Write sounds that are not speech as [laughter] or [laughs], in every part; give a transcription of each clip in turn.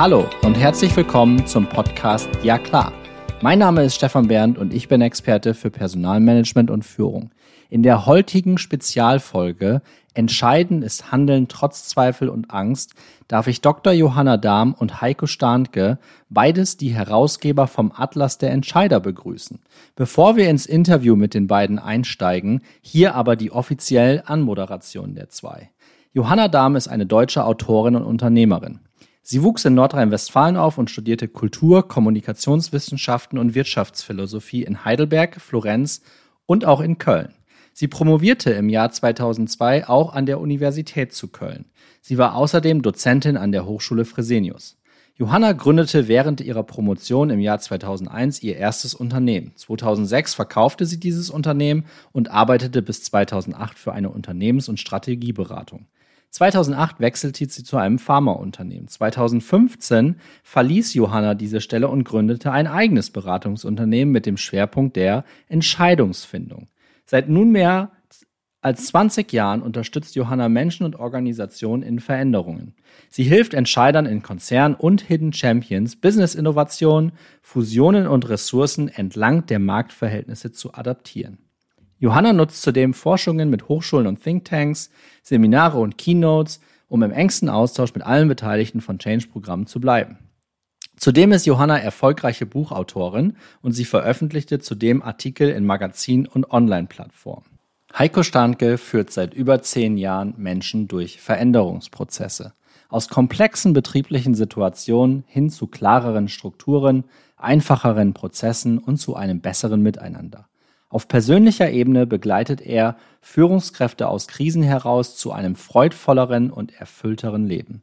Hallo und herzlich willkommen zum Podcast Ja klar. Mein Name ist Stefan Bernd und ich bin Experte für Personalmanagement und Führung. In der heutigen Spezialfolge Entscheiden ist Handeln trotz Zweifel und Angst darf ich Dr. Johanna Dahm und Heiko Starnke, beides die Herausgeber vom Atlas der Entscheider, begrüßen. Bevor wir ins Interview mit den beiden einsteigen, hier aber die offizielle Anmoderation der zwei. Johanna Dahm ist eine deutsche Autorin und Unternehmerin. Sie wuchs in Nordrhein-Westfalen auf und studierte Kultur, Kommunikationswissenschaften und Wirtschaftsphilosophie in Heidelberg, Florenz und auch in Köln. Sie promovierte im Jahr 2002 auch an der Universität zu Köln. Sie war außerdem Dozentin an der Hochschule Fresenius. Johanna gründete während ihrer Promotion im Jahr 2001 ihr erstes Unternehmen. 2006 verkaufte sie dieses Unternehmen und arbeitete bis 2008 für eine Unternehmens- und Strategieberatung. 2008 wechselte sie zu einem Pharmaunternehmen. 2015 verließ Johanna diese Stelle und gründete ein eigenes Beratungsunternehmen mit dem Schwerpunkt der Entscheidungsfindung. Seit nunmehr als 20 Jahren unterstützt Johanna Menschen und Organisationen in Veränderungen. Sie hilft Entscheidern in Konzernen und Hidden Champions, Business-Innovationen, Fusionen und Ressourcen entlang der Marktverhältnisse zu adaptieren. Johanna nutzt zudem Forschungen mit Hochschulen und Thinktanks, Seminare und Keynotes, um im engsten Austausch mit allen Beteiligten von Change-Programmen zu bleiben. Zudem ist Johanna erfolgreiche Buchautorin und sie veröffentlichte zudem Artikel in Magazinen und Online-Plattformen. Heiko Starnke führt seit über zehn Jahren Menschen durch Veränderungsprozesse. Aus komplexen betrieblichen Situationen hin zu klareren Strukturen, einfacheren Prozessen und zu einem besseren Miteinander. Auf persönlicher Ebene begleitet er Führungskräfte aus Krisen heraus zu einem freudvolleren und erfüllteren Leben.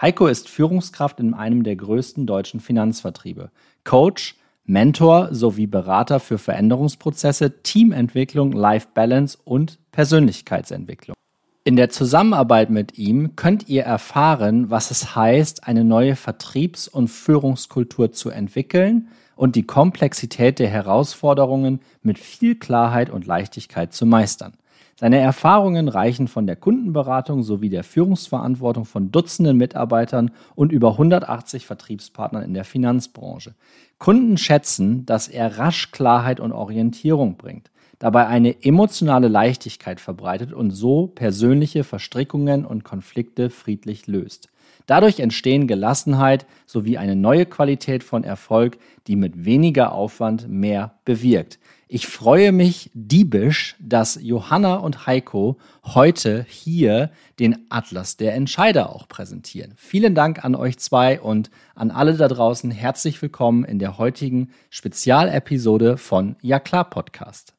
Heiko ist Führungskraft in einem der größten deutschen Finanzvertriebe, Coach, Mentor sowie Berater für Veränderungsprozesse, Teamentwicklung, Life Balance und Persönlichkeitsentwicklung. In der Zusammenarbeit mit ihm könnt ihr erfahren, was es heißt, eine neue Vertriebs- und Führungskultur zu entwickeln – und die Komplexität der Herausforderungen mit viel Klarheit und Leichtigkeit zu meistern. Seine Erfahrungen reichen von der Kundenberatung sowie der Führungsverantwortung von Dutzenden Mitarbeitern und über 180 Vertriebspartnern in der Finanzbranche. Kunden schätzen, dass er rasch Klarheit und Orientierung bringt, dabei eine emotionale Leichtigkeit verbreitet und so persönliche Verstrickungen und Konflikte friedlich löst. Dadurch entstehen Gelassenheit sowie eine neue Qualität von Erfolg, die mit weniger Aufwand mehr bewirkt. Ich freue mich diebisch, dass Johanna und Heiko heute hier den Atlas der Entscheider auch präsentieren. Vielen Dank an euch zwei und an alle da draußen herzlich willkommen in der heutigen Spezialepisode von Ja klar Podcast.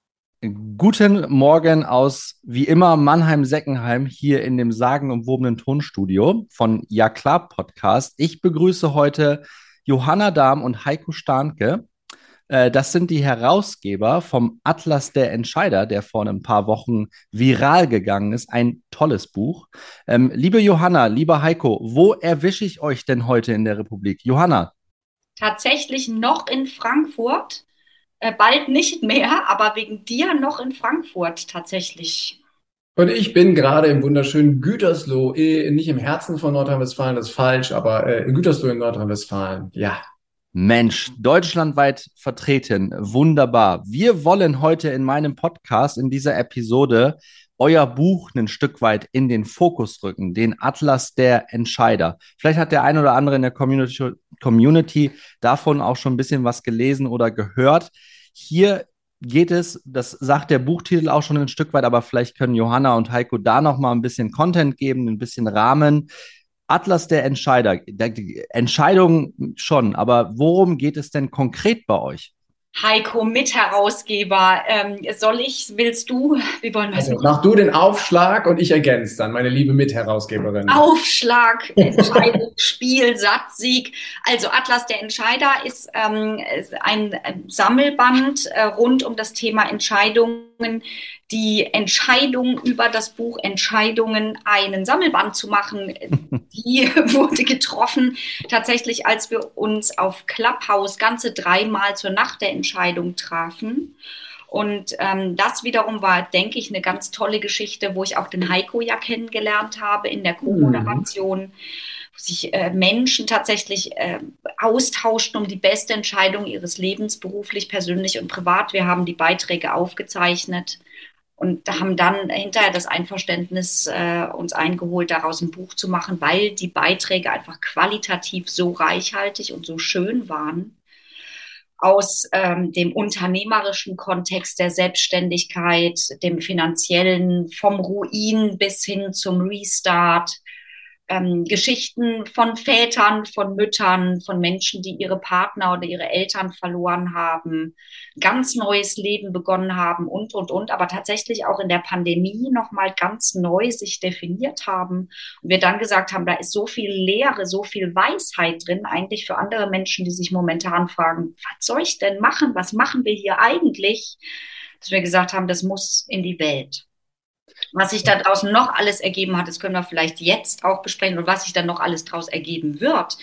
Guten Morgen aus, wie immer, Mannheim-Seckenheim hier in dem sagenumwobenen Tonstudio von Ja klar Podcast. Ich begrüße heute Johanna Dahm und Heiko Starnke. Äh, das sind die Herausgeber vom Atlas der Entscheider, der vor ein paar Wochen viral gegangen ist. Ein tolles Buch. Ähm, liebe Johanna, lieber Heiko, wo erwische ich euch denn heute in der Republik? Johanna. Tatsächlich noch in Frankfurt äh, bald nicht mehr, aber wegen dir noch in Frankfurt tatsächlich. Und ich bin gerade im wunderschönen Gütersloh, eh, nicht im Herzen von Nordrhein-Westfalen, das ist falsch, aber äh, in Gütersloh in Nordrhein-Westfalen, ja. Mensch, deutschlandweit vertreten, wunderbar. Wir wollen heute in meinem Podcast, in dieser Episode, euer Buch ein Stück weit in den Fokus rücken, den Atlas der Entscheider. Vielleicht hat der ein oder andere in der Community, Community davon auch schon ein bisschen was gelesen oder gehört. Hier geht es, das sagt der Buchtitel auch schon ein Stück weit, aber vielleicht können Johanna und Heiko da noch mal ein bisschen Content geben, ein bisschen Rahmen. Atlas der Entscheider, die Entscheidung schon, aber worum geht es denn konkret bei euch? Heiko, Mitherausgeber. Ähm, soll ich, willst du? Wie wollen wir also, Mach du den Aufschlag und ich ergänze dann, meine liebe Mitherausgeberin. Aufschlag, Entscheidung, [laughs] Spiel, Satz, Sieg. Also Atlas der Entscheider ist, ähm, ist ein Sammelband äh, rund um das Thema Entscheidungen, die Entscheidung über das Buch Entscheidungen einen Sammelband zu machen, [laughs] die [laughs] wurde getroffen tatsächlich, als wir uns auf Clubhouse ganze dreimal zur Nacht der Entscheidung trafen. Und ähm, das wiederum war, denke ich, eine ganz tolle Geschichte, wo ich auch den Heiko ja kennengelernt habe in der Co-Moderation. Mhm sich äh, Menschen tatsächlich äh, austauschten um die beste Entscheidung ihres Lebens, beruflich, persönlich und privat. Wir haben die Beiträge aufgezeichnet und haben dann hinterher das Einverständnis äh, uns eingeholt, daraus ein Buch zu machen, weil die Beiträge einfach qualitativ so reichhaltig und so schön waren aus ähm, dem unternehmerischen Kontext der Selbstständigkeit, dem finanziellen, vom Ruin bis hin zum Restart, ähm, Geschichten von Vätern, von Müttern, von Menschen, die ihre Partner oder ihre Eltern verloren haben, ganz neues Leben begonnen haben und, und, und, aber tatsächlich auch in der Pandemie nochmal ganz neu sich definiert haben. Und wir dann gesagt haben, da ist so viel Lehre, so viel Weisheit drin, eigentlich für andere Menschen, die sich momentan fragen, was soll ich denn machen? Was machen wir hier eigentlich? Dass wir gesagt haben, das muss in die Welt. Was sich da draußen noch alles ergeben hat, das können wir vielleicht jetzt auch besprechen und was sich dann noch alles daraus ergeben wird.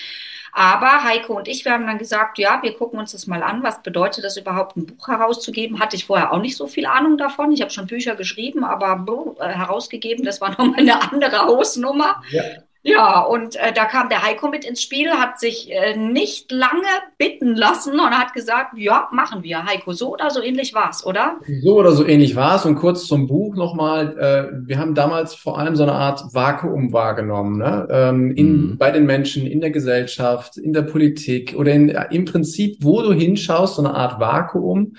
Aber Heiko und ich, wir haben dann gesagt, ja, wir gucken uns das mal an. Was bedeutet das überhaupt, ein Buch herauszugeben? Hatte ich vorher auch nicht so viel Ahnung davon. Ich habe schon Bücher geschrieben, aber äh, herausgegeben, das war nochmal eine andere Hausnummer. Ja. Ja, und äh, da kam der Heiko mit ins Spiel, hat sich äh, nicht lange bitten lassen und hat gesagt, ja, machen wir. Heiko, so oder so ähnlich war's, oder? So oder so ähnlich war's. Und kurz zum Buch nochmal. Äh, wir haben damals vor allem so eine Art Vakuum wahrgenommen, ne? ähm, in, mhm. bei den Menschen, in der Gesellschaft, in der Politik oder in, im Prinzip, wo du hinschaust, so eine Art Vakuum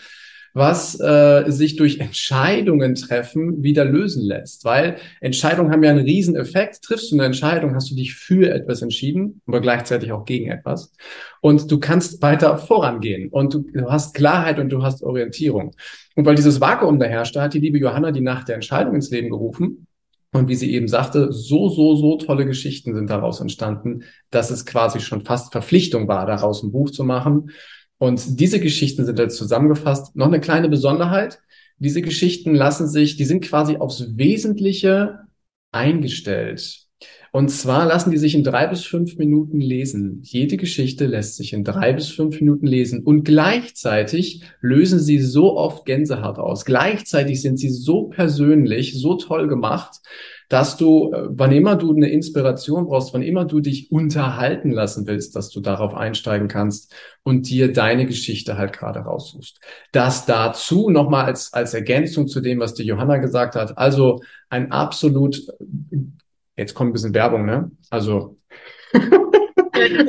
was äh, sich durch Entscheidungen treffen wieder lösen lässt. Weil Entscheidungen haben ja einen riesen Effekt. Triffst du eine Entscheidung, hast du dich für etwas entschieden, aber gleichzeitig auch gegen etwas. Und du kannst weiter vorangehen und du, du hast Klarheit und du hast Orientierung. Und weil dieses Vakuum da herrschte, hat die liebe Johanna die Nacht der Entscheidung ins Leben gerufen. Und wie sie eben sagte, so, so, so tolle Geschichten sind daraus entstanden, dass es quasi schon fast Verpflichtung war, daraus ein Buch zu machen. Und diese Geschichten sind jetzt zusammengefasst. Noch eine kleine Besonderheit. Diese Geschichten lassen sich, die sind quasi aufs Wesentliche eingestellt. Und zwar lassen die sich in drei bis fünf Minuten lesen. Jede Geschichte lässt sich in drei bis fünf Minuten lesen. Und gleichzeitig lösen sie so oft Gänsehaut aus. Gleichzeitig sind sie so persönlich, so toll gemacht, dass du, äh, wann immer du eine Inspiration brauchst, wann immer du dich unterhalten lassen willst, dass du darauf einsteigen kannst und dir deine Geschichte halt gerade raussuchst. Das dazu nochmal als, als Ergänzung zu dem, was die Johanna gesagt hat. Also ein absolut, jetzt kommt ein bisschen Werbung, ne? Also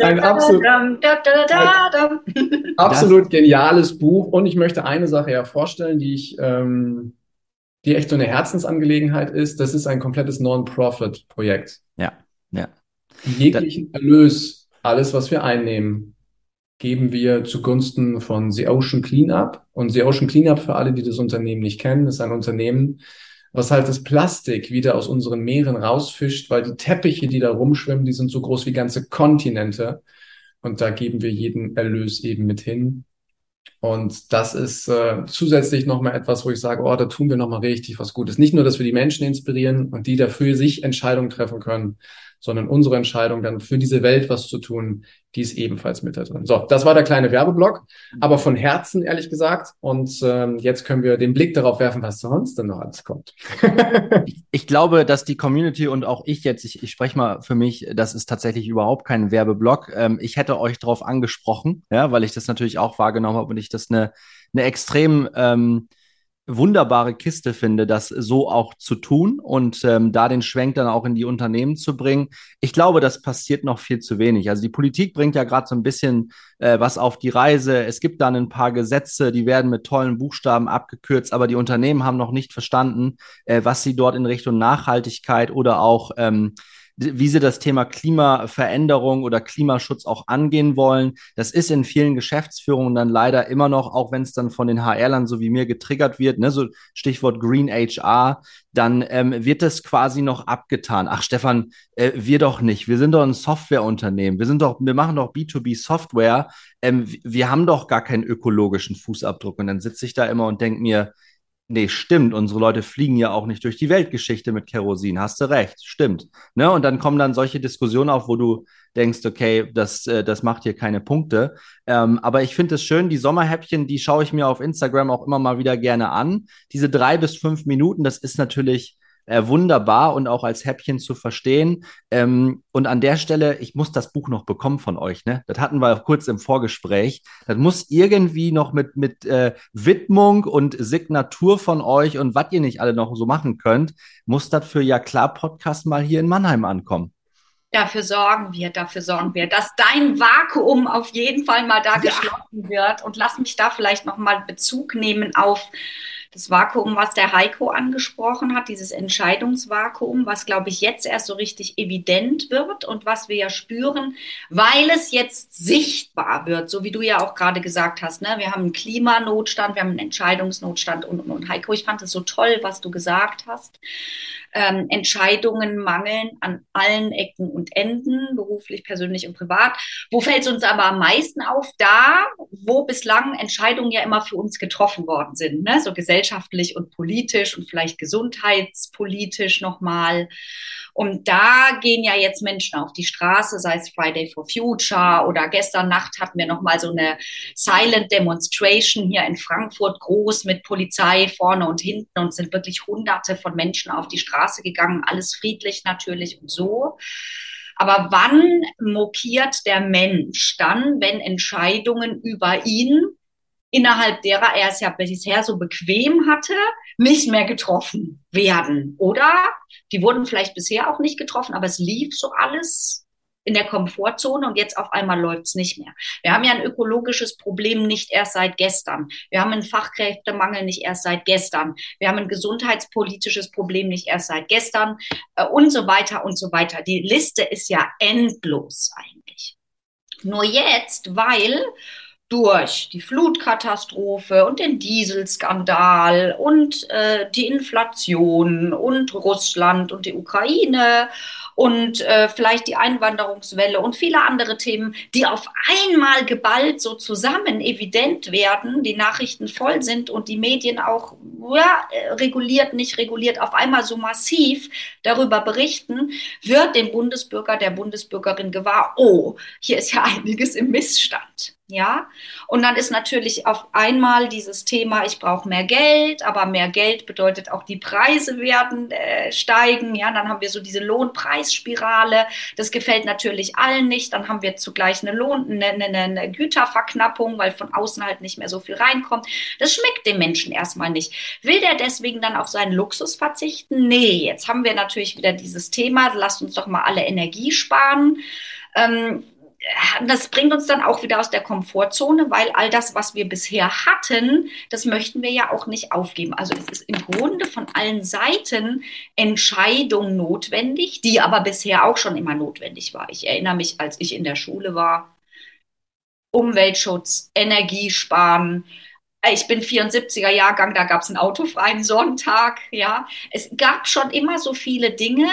ein absolut, absolut geniales Buch. Und ich möchte eine Sache ja vorstellen, die ich ähm, die echt so eine Herzensangelegenheit ist, das ist ein komplettes Non-Profit-Projekt. Ja, ja. Jeglichen Erlös, alles, was wir einnehmen, geben wir zugunsten von The Ocean Cleanup. Und The Ocean Cleanup, für alle, die das Unternehmen nicht kennen, ist ein Unternehmen, was halt das Plastik wieder aus unseren Meeren rausfischt, weil die Teppiche, die da rumschwimmen, die sind so groß wie ganze Kontinente. Und da geben wir jeden Erlös eben mit hin. Und das ist äh, zusätzlich nochmal etwas, wo ich sage, oh, da tun wir nochmal richtig was Gutes. Nicht nur, dass wir die Menschen inspirieren und die dafür sich Entscheidungen treffen können, sondern unsere Entscheidung dann für diese Welt was zu tun, die ist ebenfalls mit da drin. So, das war der kleine Werbeblock, aber von Herzen ehrlich gesagt. Und ähm, jetzt können wir den Blick darauf werfen, was sonst denn noch alles kommt. [laughs] ich, ich, glaube, dass die Community und auch ich jetzt, ich, ich spreche mal für mich, das ist tatsächlich überhaupt kein Werbeblock. Ähm, ich hätte euch darauf angesprochen, ja, weil ich das natürlich auch wahrgenommen habe und ich das eine, eine extrem ähm, wunderbare Kiste finde, das so auch zu tun und ähm, da den Schwenk dann auch in die Unternehmen zu bringen. Ich glaube, das passiert noch viel zu wenig. Also die Politik bringt ja gerade so ein bisschen äh, was auf die Reise. Es gibt dann ein paar Gesetze, die werden mit tollen Buchstaben abgekürzt, aber die Unternehmen haben noch nicht verstanden, äh, was sie dort in Richtung Nachhaltigkeit oder auch ähm, wie sie das Thema Klimaveränderung oder Klimaschutz auch angehen wollen. Das ist in vielen Geschäftsführungen dann leider immer noch, auch wenn es dann von den HR-Lern so wie mir getriggert wird, ne, so Stichwort Green HR, dann ähm, wird das quasi noch abgetan. Ach, Stefan, äh, wir doch nicht. Wir sind doch ein Softwareunternehmen. Wir sind doch, wir machen doch B2B Software. Ähm, wir haben doch gar keinen ökologischen Fußabdruck. Und dann sitze ich da immer und denke mir, Nee, stimmt. Unsere Leute fliegen ja auch nicht durch die Weltgeschichte mit Kerosin. Hast du recht, stimmt. Ne? Und dann kommen dann solche Diskussionen auf, wo du denkst, okay, das, äh, das macht hier keine Punkte. Ähm, aber ich finde es schön, die Sommerhäppchen, die schaue ich mir auf Instagram auch immer mal wieder gerne an. Diese drei bis fünf Minuten, das ist natürlich äh, wunderbar und auch als Häppchen zu verstehen. Ähm, und an der Stelle, ich muss das Buch noch bekommen von euch, ne? Das hatten wir kurz im Vorgespräch. Das muss irgendwie noch mit, mit äh, Widmung und Signatur von euch und was ihr nicht alle noch so machen könnt, muss das für Ja klar Podcast mal hier in Mannheim ankommen. Dafür sorgen wir, dafür sorgen wir, dass dein Vakuum auf jeden Fall mal da ja. geschlossen wird. Und lass mich da vielleicht noch mal Bezug nehmen auf das Vakuum, was der Heiko angesprochen hat, dieses Entscheidungsvakuum, was, glaube ich, jetzt erst so richtig evident wird und was wir ja spüren, weil es jetzt sichtbar wird, so wie du ja auch gerade gesagt hast. Ne? Wir haben einen Klimanotstand, wir haben einen Entscheidungsnotstand und, und, und. Heiko, ich fand es so toll, was du gesagt hast ähm, Entscheidungen mangeln an allen Ecken und Enden, beruflich, persönlich und privat. Wo fällt es uns aber am meisten auf? Da, wo bislang Entscheidungen ja immer für uns getroffen worden sind, ne? so gesellschaftlich und politisch und vielleicht gesundheitspolitisch nochmal. Und da gehen ja jetzt Menschen auf die Straße, sei es Friday for Future oder gestern Nacht hatten wir nochmal so eine Silent Demonstration hier in Frankfurt, groß mit Polizei vorne und hinten und sind wirklich hunderte von Menschen auf die Straße gegangen, alles friedlich natürlich und so. Aber wann mokiert der Mensch dann, wenn Entscheidungen über ihn innerhalb derer er es ja bisher so bequem hatte, nicht mehr getroffen werden. Oder die wurden vielleicht bisher auch nicht getroffen, aber es lief so alles in der Komfortzone und jetzt auf einmal läuft es nicht mehr. Wir haben ja ein ökologisches Problem nicht erst seit gestern. Wir haben einen Fachkräftemangel nicht erst seit gestern. Wir haben ein gesundheitspolitisches Problem nicht erst seit gestern äh, und so weiter und so weiter. Die Liste ist ja endlos eigentlich. Nur jetzt, weil durch die Flutkatastrophe und den Dieselskandal und äh, die Inflation und Russland und die Ukraine und äh, vielleicht die Einwanderungswelle und viele andere Themen, die auf einmal geballt so zusammen evident werden, die Nachrichten voll sind und die Medien auch ja, reguliert, nicht reguliert, auf einmal so massiv darüber berichten, wird dem Bundesbürger, der Bundesbürgerin gewahr, oh, hier ist ja einiges im Missstand. Ja, und dann ist natürlich auf einmal dieses Thema, ich brauche mehr Geld, aber mehr Geld bedeutet auch, die Preise werden äh, steigen. Ja, dann haben wir so diese Lohnpreisspirale. Das gefällt natürlich allen nicht. Dann haben wir zugleich eine Lohn, eine, eine, eine Güterverknappung, weil von außen halt nicht mehr so viel reinkommt. Das schmeckt dem Menschen erstmal nicht. Will der deswegen dann auf seinen Luxus verzichten? Nee, jetzt haben wir natürlich wieder dieses Thema, lasst uns doch mal alle Energie sparen. Ähm, das bringt uns dann auch wieder aus der Komfortzone, weil all das, was wir bisher hatten, das möchten wir ja auch nicht aufgeben. Also es ist im Grunde von allen Seiten Entscheidung notwendig, die aber bisher auch schon immer notwendig war. Ich erinnere mich, als ich in der Schule war, Umweltschutz, Energiesparen, ich bin 74er Jahrgang, da gab es einen autofreien Sonntag, ja. Es gab schon immer so viele Dinge,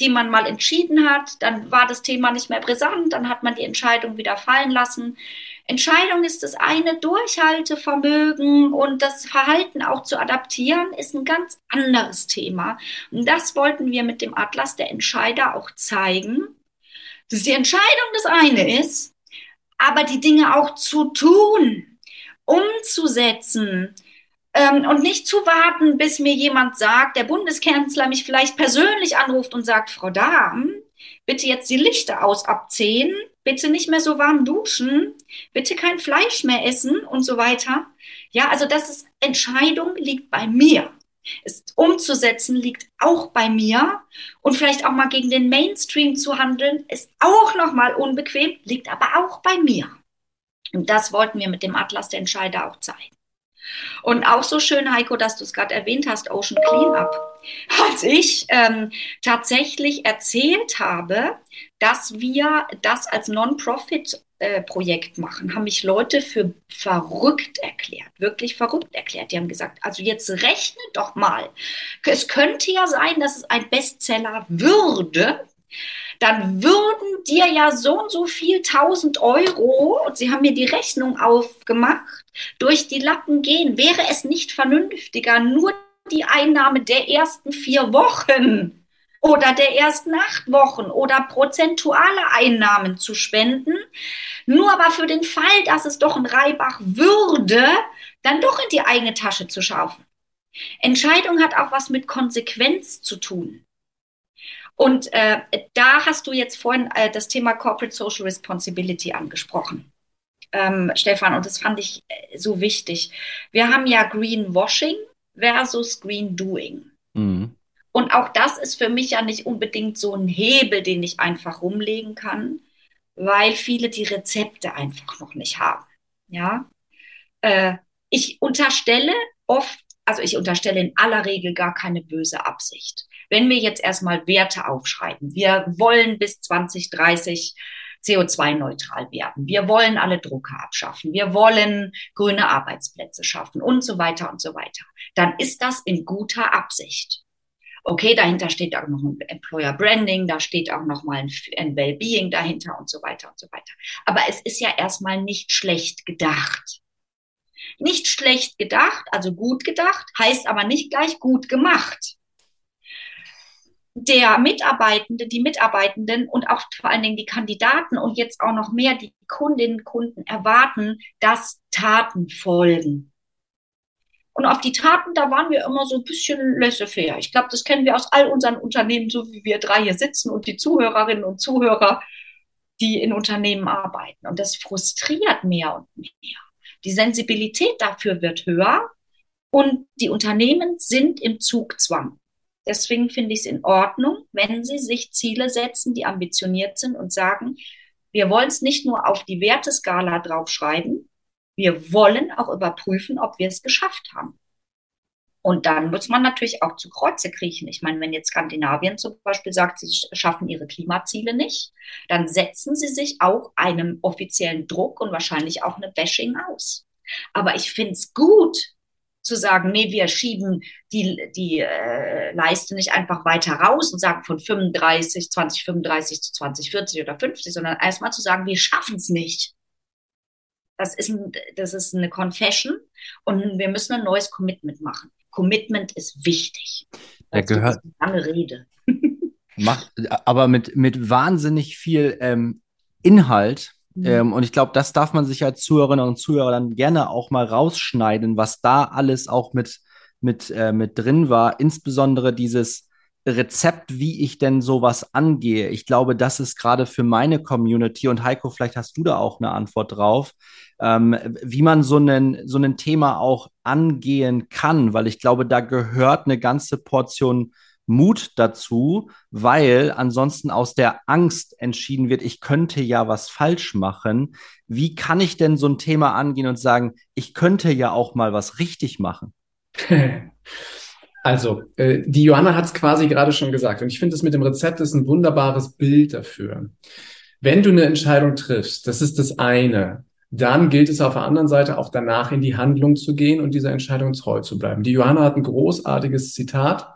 die man mal entschieden hat, dann war das Thema nicht mehr brisant, dann hat man die Entscheidung wieder fallen lassen. Entscheidung ist das eine, Durchhaltevermögen und das Verhalten auch zu adaptieren ist ein ganz anderes Thema. Und das wollten wir mit dem Atlas der Entscheider auch zeigen, dass die Entscheidung das eine ist, aber die Dinge auch zu tun, umzusetzen, ähm, und nicht zu warten, bis mir jemand sagt, der Bundeskanzler mich vielleicht persönlich anruft und sagt, Frau Dahm, bitte jetzt die Lichter aus ab 10, bitte nicht mehr so warm duschen, bitte kein Fleisch mehr essen und so weiter. Ja, also das ist Entscheidung liegt bei mir. Es umzusetzen liegt auch bei mir und vielleicht auch mal gegen den Mainstream zu handeln ist auch noch mal unbequem, liegt aber auch bei mir. Und das wollten wir mit dem Atlas der Entscheider auch zeigen. Und auch so schön, Heiko, dass du es gerade erwähnt hast, Ocean Cleanup. Als ich ähm, tatsächlich erzählt habe, dass wir das als Non-Profit äh, Projekt machen, haben mich Leute für verrückt erklärt, wirklich verrückt erklärt. Die haben gesagt, also jetzt rechne doch mal. Es könnte ja sein, dass es ein Bestseller würde, dann würden dir ja so und so viel tausend Euro, und sie haben mir die Rechnung aufgemacht, durch die Lappen gehen. Wäre es nicht vernünftiger, nur die Einnahme der ersten vier Wochen oder der ersten acht Wochen oder prozentuale Einnahmen zu spenden, nur aber für den Fall, dass es doch ein Reibach würde, dann doch in die eigene Tasche zu schaffen. Entscheidung hat auch was mit Konsequenz zu tun. Und äh, da hast du jetzt vorhin äh, das Thema Corporate Social Responsibility angesprochen, ähm, Stefan, und das fand ich äh, so wichtig. Wir haben ja Greenwashing versus Green Doing. Mhm. Und auch das ist für mich ja nicht unbedingt so ein Hebel, den ich einfach rumlegen kann, weil viele die Rezepte einfach noch nicht haben. Ja, äh, ich unterstelle oft, also ich unterstelle in aller Regel gar keine böse Absicht. Wenn wir jetzt erstmal Werte aufschreiben, wir wollen bis 2030 CO2-neutral werden. Wir wollen alle Drucker abschaffen. Wir wollen grüne Arbeitsplätze schaffen und so weiter und so weiter. Dann ist das in guter Absicht. Okay, dahinter steht auch noch ein Employer Branding, da steht auch noch mal ein, ein Wellbeing dahinter und so weiter und so weiter. Aber es ist ja erstmal nicht schlecht gedacht. Nicht schlecht gedacht, also gut gedacht, heißt aber nicht gleich gut gemacht der Mitarbeitende, die Mitarbeitenden und auch vor allen Dingen die Kandidaten und jetzt auch noch mehr die Kundinnen und Kunden erwarten, dass Taten folgen. Und auf die Taten, da waren wir immer so ein bisschen laissez-faire. Ich glaube, das kennen wir aus all unseren Unternehmen, so wie wir drei hier sitzen und die Zuhörerinnen und Zuhörer, die in Unternehmen arbeiten. Und das frustriert mehr und mehr. Die Sensibilität dafür wird höher und die Unternehmen sind im Zugzwang. Deswegen finde ich es in Ordnung, wenn Sie sich Ziele setzen, die ambitioniert sind und sagen, wir wollen es nicht nur auf die Werteskala draufschreiben, wir wollen auch überprüfen, ob wir es geschafft haben. Und dann muss man natürlich auch zu Kreuze kriechen. Ich meine, wenn jetzt Skandinavien zum Beispiel sagt, sie schaffen ihre Klimaziele nicht, dann setzen sie sich auch einem offiziellen Druck und wahrscheinlich auch eine Bashing aus. Aber ich finde es gut, zu sagen, nee, wir schieben die, die äh, Leiste nicht einfach weiter raus und sagen von 35, 2035 zu 2040 oder 50, sondern erstmal zu sagen, wir schaffen es nicht. Das ist, ein, das ist eine Confession und wir müssen ein neues Commitment machen. Commitment ist wichtig. Der gehört. Eine lange Rede. Macht, aber mit, mit wahnsinnig viel ähm, Inhalt Mhm. Ähm, und ich glaube, das darf man sich als Zuhörerinnen und Zuhörer dann gerne auch mal rausschneiden, was da alles auch mit, mit, äh, mit drin war. Insbesondere dieses Rezept, wie ich denn sowas angehe. Ich glaube, das ist gerade für meine Community und Heiko, vielleicht hast du da auch eine Antwort drauf, ähm, wie man so ein so ein Thema auch angehen kann, weil ich glaube, da gehört eine ganze Portion Mut dazu, weil ansonsten aus der Angst entschieden wird, ich könnte ja was falsch machen. Wie kann ich denn so ein Thema angehen und sagen, ich könnte ja auch mal was richtig machen? [laughs] Also, äh, die Johanna hat es quasi gerade schon gesagt und ich finde es mit dem Rezept ist ein wunderbares Bild dafür. Wenn du eine Entscheidung triffst, das ist das eine, dann gilt es auf der anderen Seite auch danach in die Handlung zu gehen und dieser Entscheidung treu zu bleiben. Die Johanna hat ein großartiges Zitat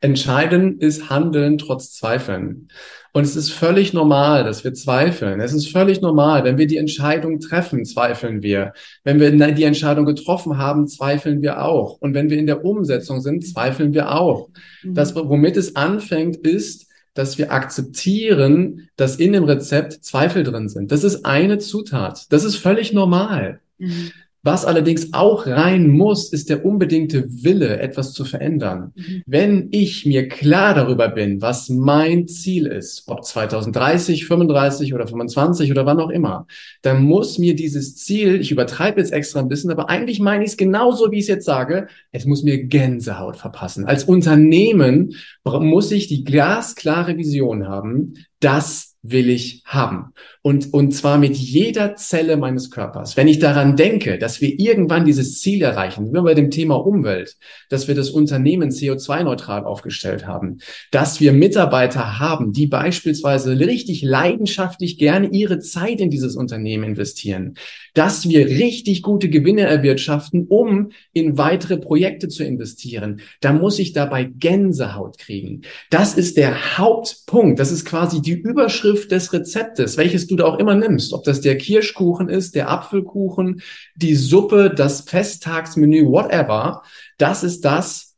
Entscheiden ist Handeln trotz Zweifeln. Und es ist völlig normal, dass wir zweifeln. Es ist völlig normal, wenn wir die Entscheidung treffen, zweifeln wir. Wenn wir die Entscheidung getroffen haben, zweifeln wir auch. Und wenn wir in der Umsetzung sind, zweifeln wir auch. Mhm. Das, womit es anfängt, ist, dass wir akzeptieren, dass in dem Rezept Zweifel drin sind. Das ist eine Zutat. Das ist völlig normal. Mhm. Was allerdings auch rein muss, ist der unbedingte Wille, etwas zu verändern. Mhm. Wenn ich mir klar darüber bin, was mein Ziel ist, ob 2030, 35 oder 25 oder wann auch immer, dann muss mir dieses Ziel, ich übertreibe jetzt extra ein bisschen, aber eigentlich meine ich es genauso, wie ich es jetzt sage, es muss mir Gänsehaut verpassen. Als Unternehmen muss ich die glasklare Vision haben, dass will ich haben. Und, und zwar mit jeder Zelle meines Körpers. Wenn ich daran denke, dass wir irgendwann dieses Ziel erreichen, wie bei dem Thema Umwelt, dass wir das Unternehmen CO2-neutral aufgestellt haben, dass wir Mitarbeiter haben, die beispielsweise richtig leidenschaftlich gerne ihre Zeit in dieses Unternehmen investieren, dass wir richtig gute Gewinne erwirtschaften, um in weitere Projekte zu investieren, da muss ich dabei Gänsehaut kriegen. Das ist der Hauptpunkt. Das ist quasi die Überschrift des Rezeptes, welches du da auch immer nimmst. Ob das der Kirschkuchen ist, der Apfelkuchen, die Suppe, das Festtagsmenü, whatever. Das ist das,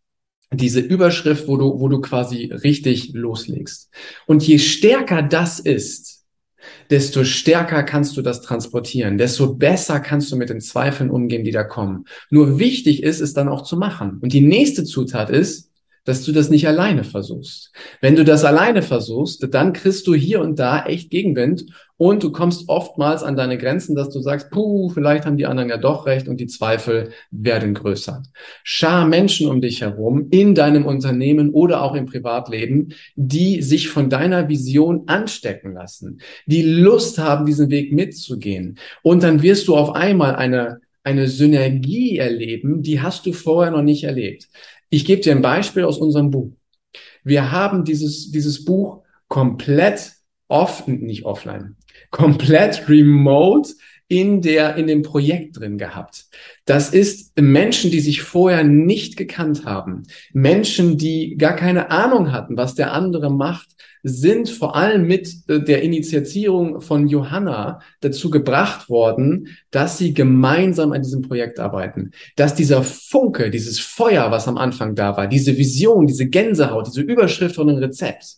diese Überschrift, wo du, wo du quasi richtig loslegst. Und je stärker das ist, desto stärker kannst du das transportieren, desto besser kannst du mit den Zweifeln umgehen, die da kommen. Nur wichtig ist, es dann auch zu machen. Und die nächste Zutat ist, dass du das nicht alleine versuchst. Wenn du das alleine versuchst, dann kriegst du hier und da echt Gegenwind und du kommst oftmals an deine Grenzen, dass du sagst, puh, vielleicht haben die anderen ja doch recht und die Zweifel werden größer. Schar Menschen um dich herum in deinem Unternehmen oder auch im Privatleben, die sich von deiner Vision anstecken lassen, die Lust haben, diesen Weg mitzugehen. Und dann wirst du auf einmal eine eine Synergie erleben, die hast du vorher noch nicht erlebt. Ich gebe dir ein Beispiel aus unserem Buch. Wir haben dieses, dieses Buch komplett off, nicht offline, komplett remote in der, in dem Projekt drin gehabt. Das ist Menschen, die sich vorher nicht gekannt haben. Menschen, die gar keine Ahnung hatten, was der andere macht, sind vor allem mit äh, der Initiatierung von Johanna dazu gebracht worden, dass sie gemeinsam an diesem Projekt arbeiten. Dass dieser Funke, dieses Feuer, was am Anfang da war, diese Vision, diese Gänsehaut, diese Überschrift von einem Rezept,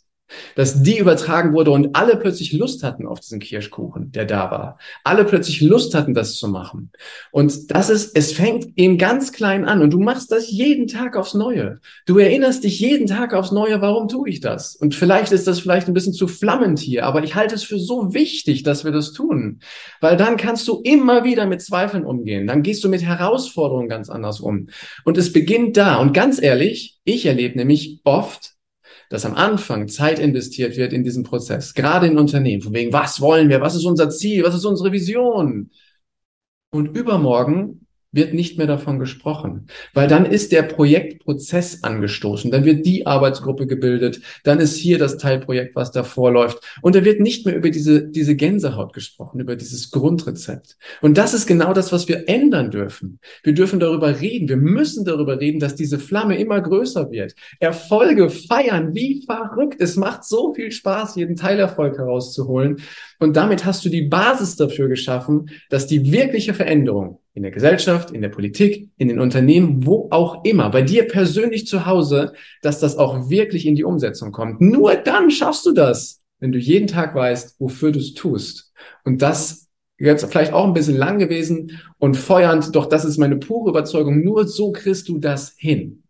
dass die übertragen wurde und alle plötzlich Lust hatten auf diesen Kirschkuchen, der da war. Alle plötzlich Lust hatten, das zu machen. Und das ist, es fängt eben ganz klein an und du machst das jeden Tag aufs Neue. Du erinnerst dich jeden Tag aufs Neue, warum tue ich das? Und vielleicht ist das vielleicht ein bisschen zu flammend hier, aber ich halte es für so wichtig, dass wir das tun, weil dann kannst du immer wieder mit Zweifeln umgehen. Dann gehst du mit Herausforderungen ganz anders um. Und es beginnt da. Und ganz ehrlich, ich erlebe nämlich oft, dass am Anfang Zeit investiert wird in diesen Prozess, gerade in Unternehmen, von wegen, was wollen wir, was ist unser Ziel, was ist unsere Vision? Und übermorgen wird nicht mehr davon gesprochen, weil dann ist der Projektprozess angestoßen, dann wird die Arbeitsgruppe gebildet, dann ist hier das Teilprojekt, was davor läuft und da wird nicht mehr über diese, diese Gänsehaut gesprochen, über dieses Grundrezept. Und das ist genau das, was wir ändern dürfen. Wir dürfen darüber reden, wir müssen darüber reden, dass diese Flamme immer größer wird. Erfolge feiern, wie verrückt. Es macht so viel Spaß, jeden Teilerfolg herauszuholen. Und damit hast du die Basis dafür geschaffen, dass die wirkliche Veränderung in der Gesellschaft, in der Politik, in den Unternehmen, wo auch immer, bei dir persönlich zu Hause, dass das auch wirklich in die Umsetzung kommt. Nur dann schaffst du das, wenn du jeden Tag weißt, wofür du es tust. Und das jetzt vielleicht auch ein bisschen lang gewesen und feuernd, doch das ist meine pure Überzeugung. Nur so kriegst du das hin.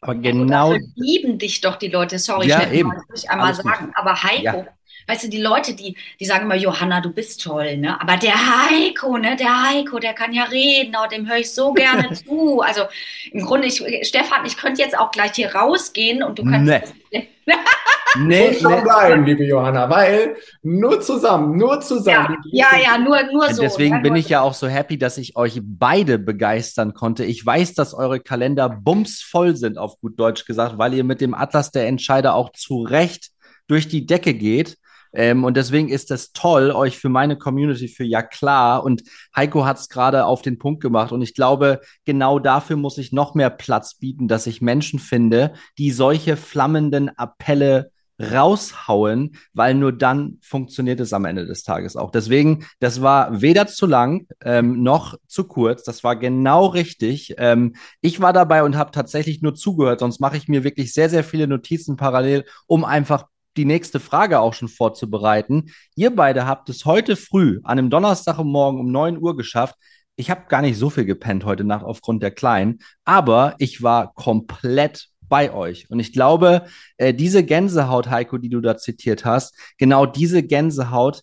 Aber genau. Aber lieben dich doch die Leute. Sorry, ja, ich muss ich einmal sagen. Gut. Aber Heiko, ja. Weißt du, die Leute, die, die sagen immer, Johanna, du bist toll, ne? Aber der Heiko, ne? Der Heiko, der kann ja reden, oh, dem höre ich so gerne [laughs] zu. Also im Grunde, ich, Stefan, ich könnte jetzt auch gleich hier rausgehen und du könntest. [laughs] Nee. nee, schon nee. bleiben, liebe Johanna, weil nur zusammen, nur zusammen. Ja, ja, ja, nur, nur so. Deswegen ja, bin ich ja auch so happy, dass ich euch beide begeistern konnte. Ich weiß, dass eure Kalender bumsvoll sind, auf gut Deutsch gesagt, weil ihr mit dem Atlas der Entscheider auch zu Recht durch die Decke geht. Ähm, und deswegen ist es toll, euch für meine Community, für ja klar. Und Heiko hat es gerade auf den Punkt gemacht. Und ich glaube, genau dafür muss ich noch mehr Platz bieten, dass ich Menschen finde, die solche flammenden Appelle raushauen, weil nur dann funktioniert es am Ende des Tages auch. Deswegen, das war weder zu lang ähm, noch zu kurz. Das war genau richtig. Ähm, ich war dabei und habe tatsächlich nur zugehört, sonst mache ich mir wirklich sehr, sehr viele Notizen parallel, um einfach die nächste Frage auch schon vorzubereiten. Ihr beide habt es heute früh an einem Donnerstagmorgen um 9 Uhr geschafft. Ich habe gar nicht so viel gepennt heute Nacht aufgrund der Kleinen, aber ich war komplett bei euch. Und ich glaube, äh, diese Gänsehaut, Heiko, die du da zitiert hast, genau diese Gänsehaut,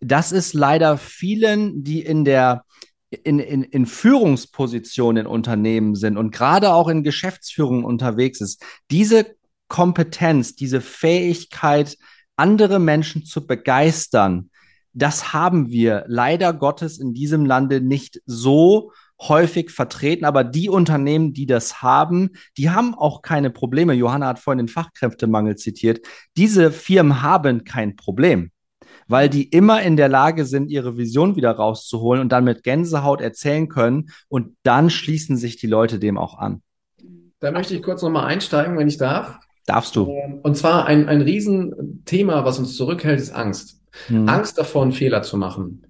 das ist leider vielen, die in der in, in, in Führungspositionen in Unternehmen sind und gerade auch in Geschäftsführung unterwegs ist, diese Kompetenz, diese Fähigkeit andere Menschen zu begeistern, das haben wir leider Gottes in diesem Lande nicht so häufig vertreten, aber die Unternehmen, die das haben, die haben auch keine Probleme. Johanna hat vorhin den Fachkräftemangel zitiert. Diese Firmen haben kein Problem, weil die immer in der Lage sind, ihre Vision wieder rauszuholen und dann mit Gänsehaut erzählen können und dann schließen sich die Leute dem auch an. Da möchte ich kurz nochmal einsteigen, wenn ich darf. Darfst du. Ähm, und zwar ein, ein Riesenthema, was uns zurückhält, ist Angst. Hm. Angst davor, einen Fehler zu machen.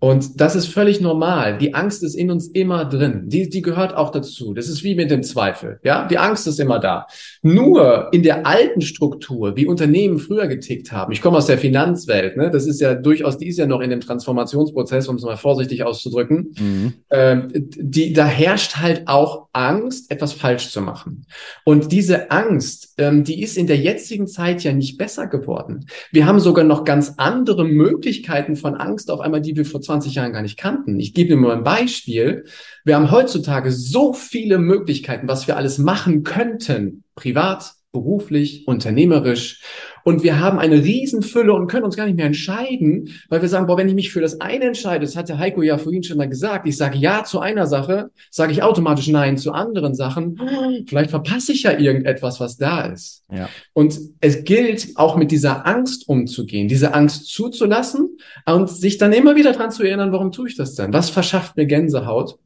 Und das ist völlig normal. Die Angst ist in uns immer drin. Die, die gehört auch dazu. Das ist wie mit dem Zweifel. Ja, die Angst ist immer da. Nur in der alten Struktur, wie Unternehmen früher getickt haben. Ich komme aus der Finanzwelt. Ne? Das ist ja durchaus, die ist ja noch in dem Transformationsprozess, um es mal vorsichtig auszudrücken. Mhm. Ähm, die, da herrscht halt auch Angst, etwas falsch zu machen. Und diese Angst, ähm, die ist in der jetzigen Zeit ja nicht besser geworden. Wir haben sogar noch ganz andere Möglichkeiten von Angst auf einmal, die wir vor 20 Jahren gar nicht kannten. Ich gebe dir mal ein Beispiel. Wir haben heutzutage so viele Möglichkeiten, was wir alles machen könnten, privat, beruflich, unternehmerisch. Und wir haben eine Riesenfülle und können uns gar nicht mehr entscheiden, weil wir sagen, boah, wenn ich mich für das eine entscheide, das hat der Heiko ja vorhin schon mal gesagt, ich sage ja zu einer Sache, sage ich automatisch nein zu anderen Sachen. Vielleicht verpasse ich ja irgendetwas, was da ist. Ja. Und es gilt auch mit dieser Angst umzugehen, diese Angst zuzulassen und sich dann immer wieder dran zu erinnern, warum tue ich das denn? Was verschafft mir Gänsehaut?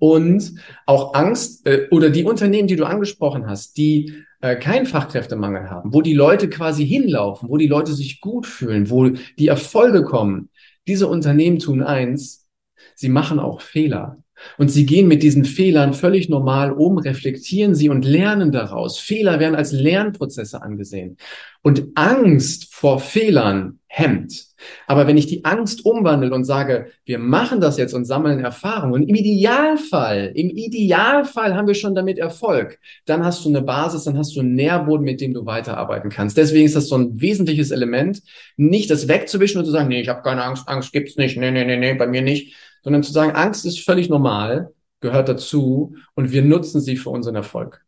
Und auch Angst äh, oder die Unternehmen, die du angesprochen hast, die äh, keinen Fachkräftemangel haben, wo die Leute quasi hinlaufen, wo die Leute sich gut fühlen, wo die Erfolge kommen. Diese Unternehmen tun eins, sie machen auch Fehler. Und sie gehen mit diesen Fehlern völlig normal um, reflektieren sie und lernen daraus. Fehler werden als Lernprozesse angesehen. Und Angst vor Fehlern hemmt. Aber wenn ich die Angst umwandle und sage, wir machen das jetzt und sammeln Erfahrungen, im Idealfall, im Idealfall haben wir schon damit Erfolg, dann hast du eine Basis, dann hast du einen Nährboden, mit dem du weiterarbeiten kannst. Deswegen ist das so ein wesentliches Element, nicht das wegzuwischen und zu sagen, nee, ich habe keine Angst, Angst gibt's nicht, nee, nee, nee, nee, bei mir nicht, sondern zu sagen, Angst ist völlig normal, gehört dazu und wir nutzen sie für unseren Erfolg.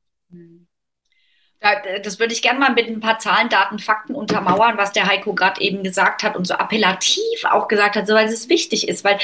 Das würde ich gerne mal mit ein paar Zahlen, Daten, Fakten untermauern, was der Heiko gerade eben gesagt hat und so appellativ auch gesagt hat, so weil es wichtig ist, weil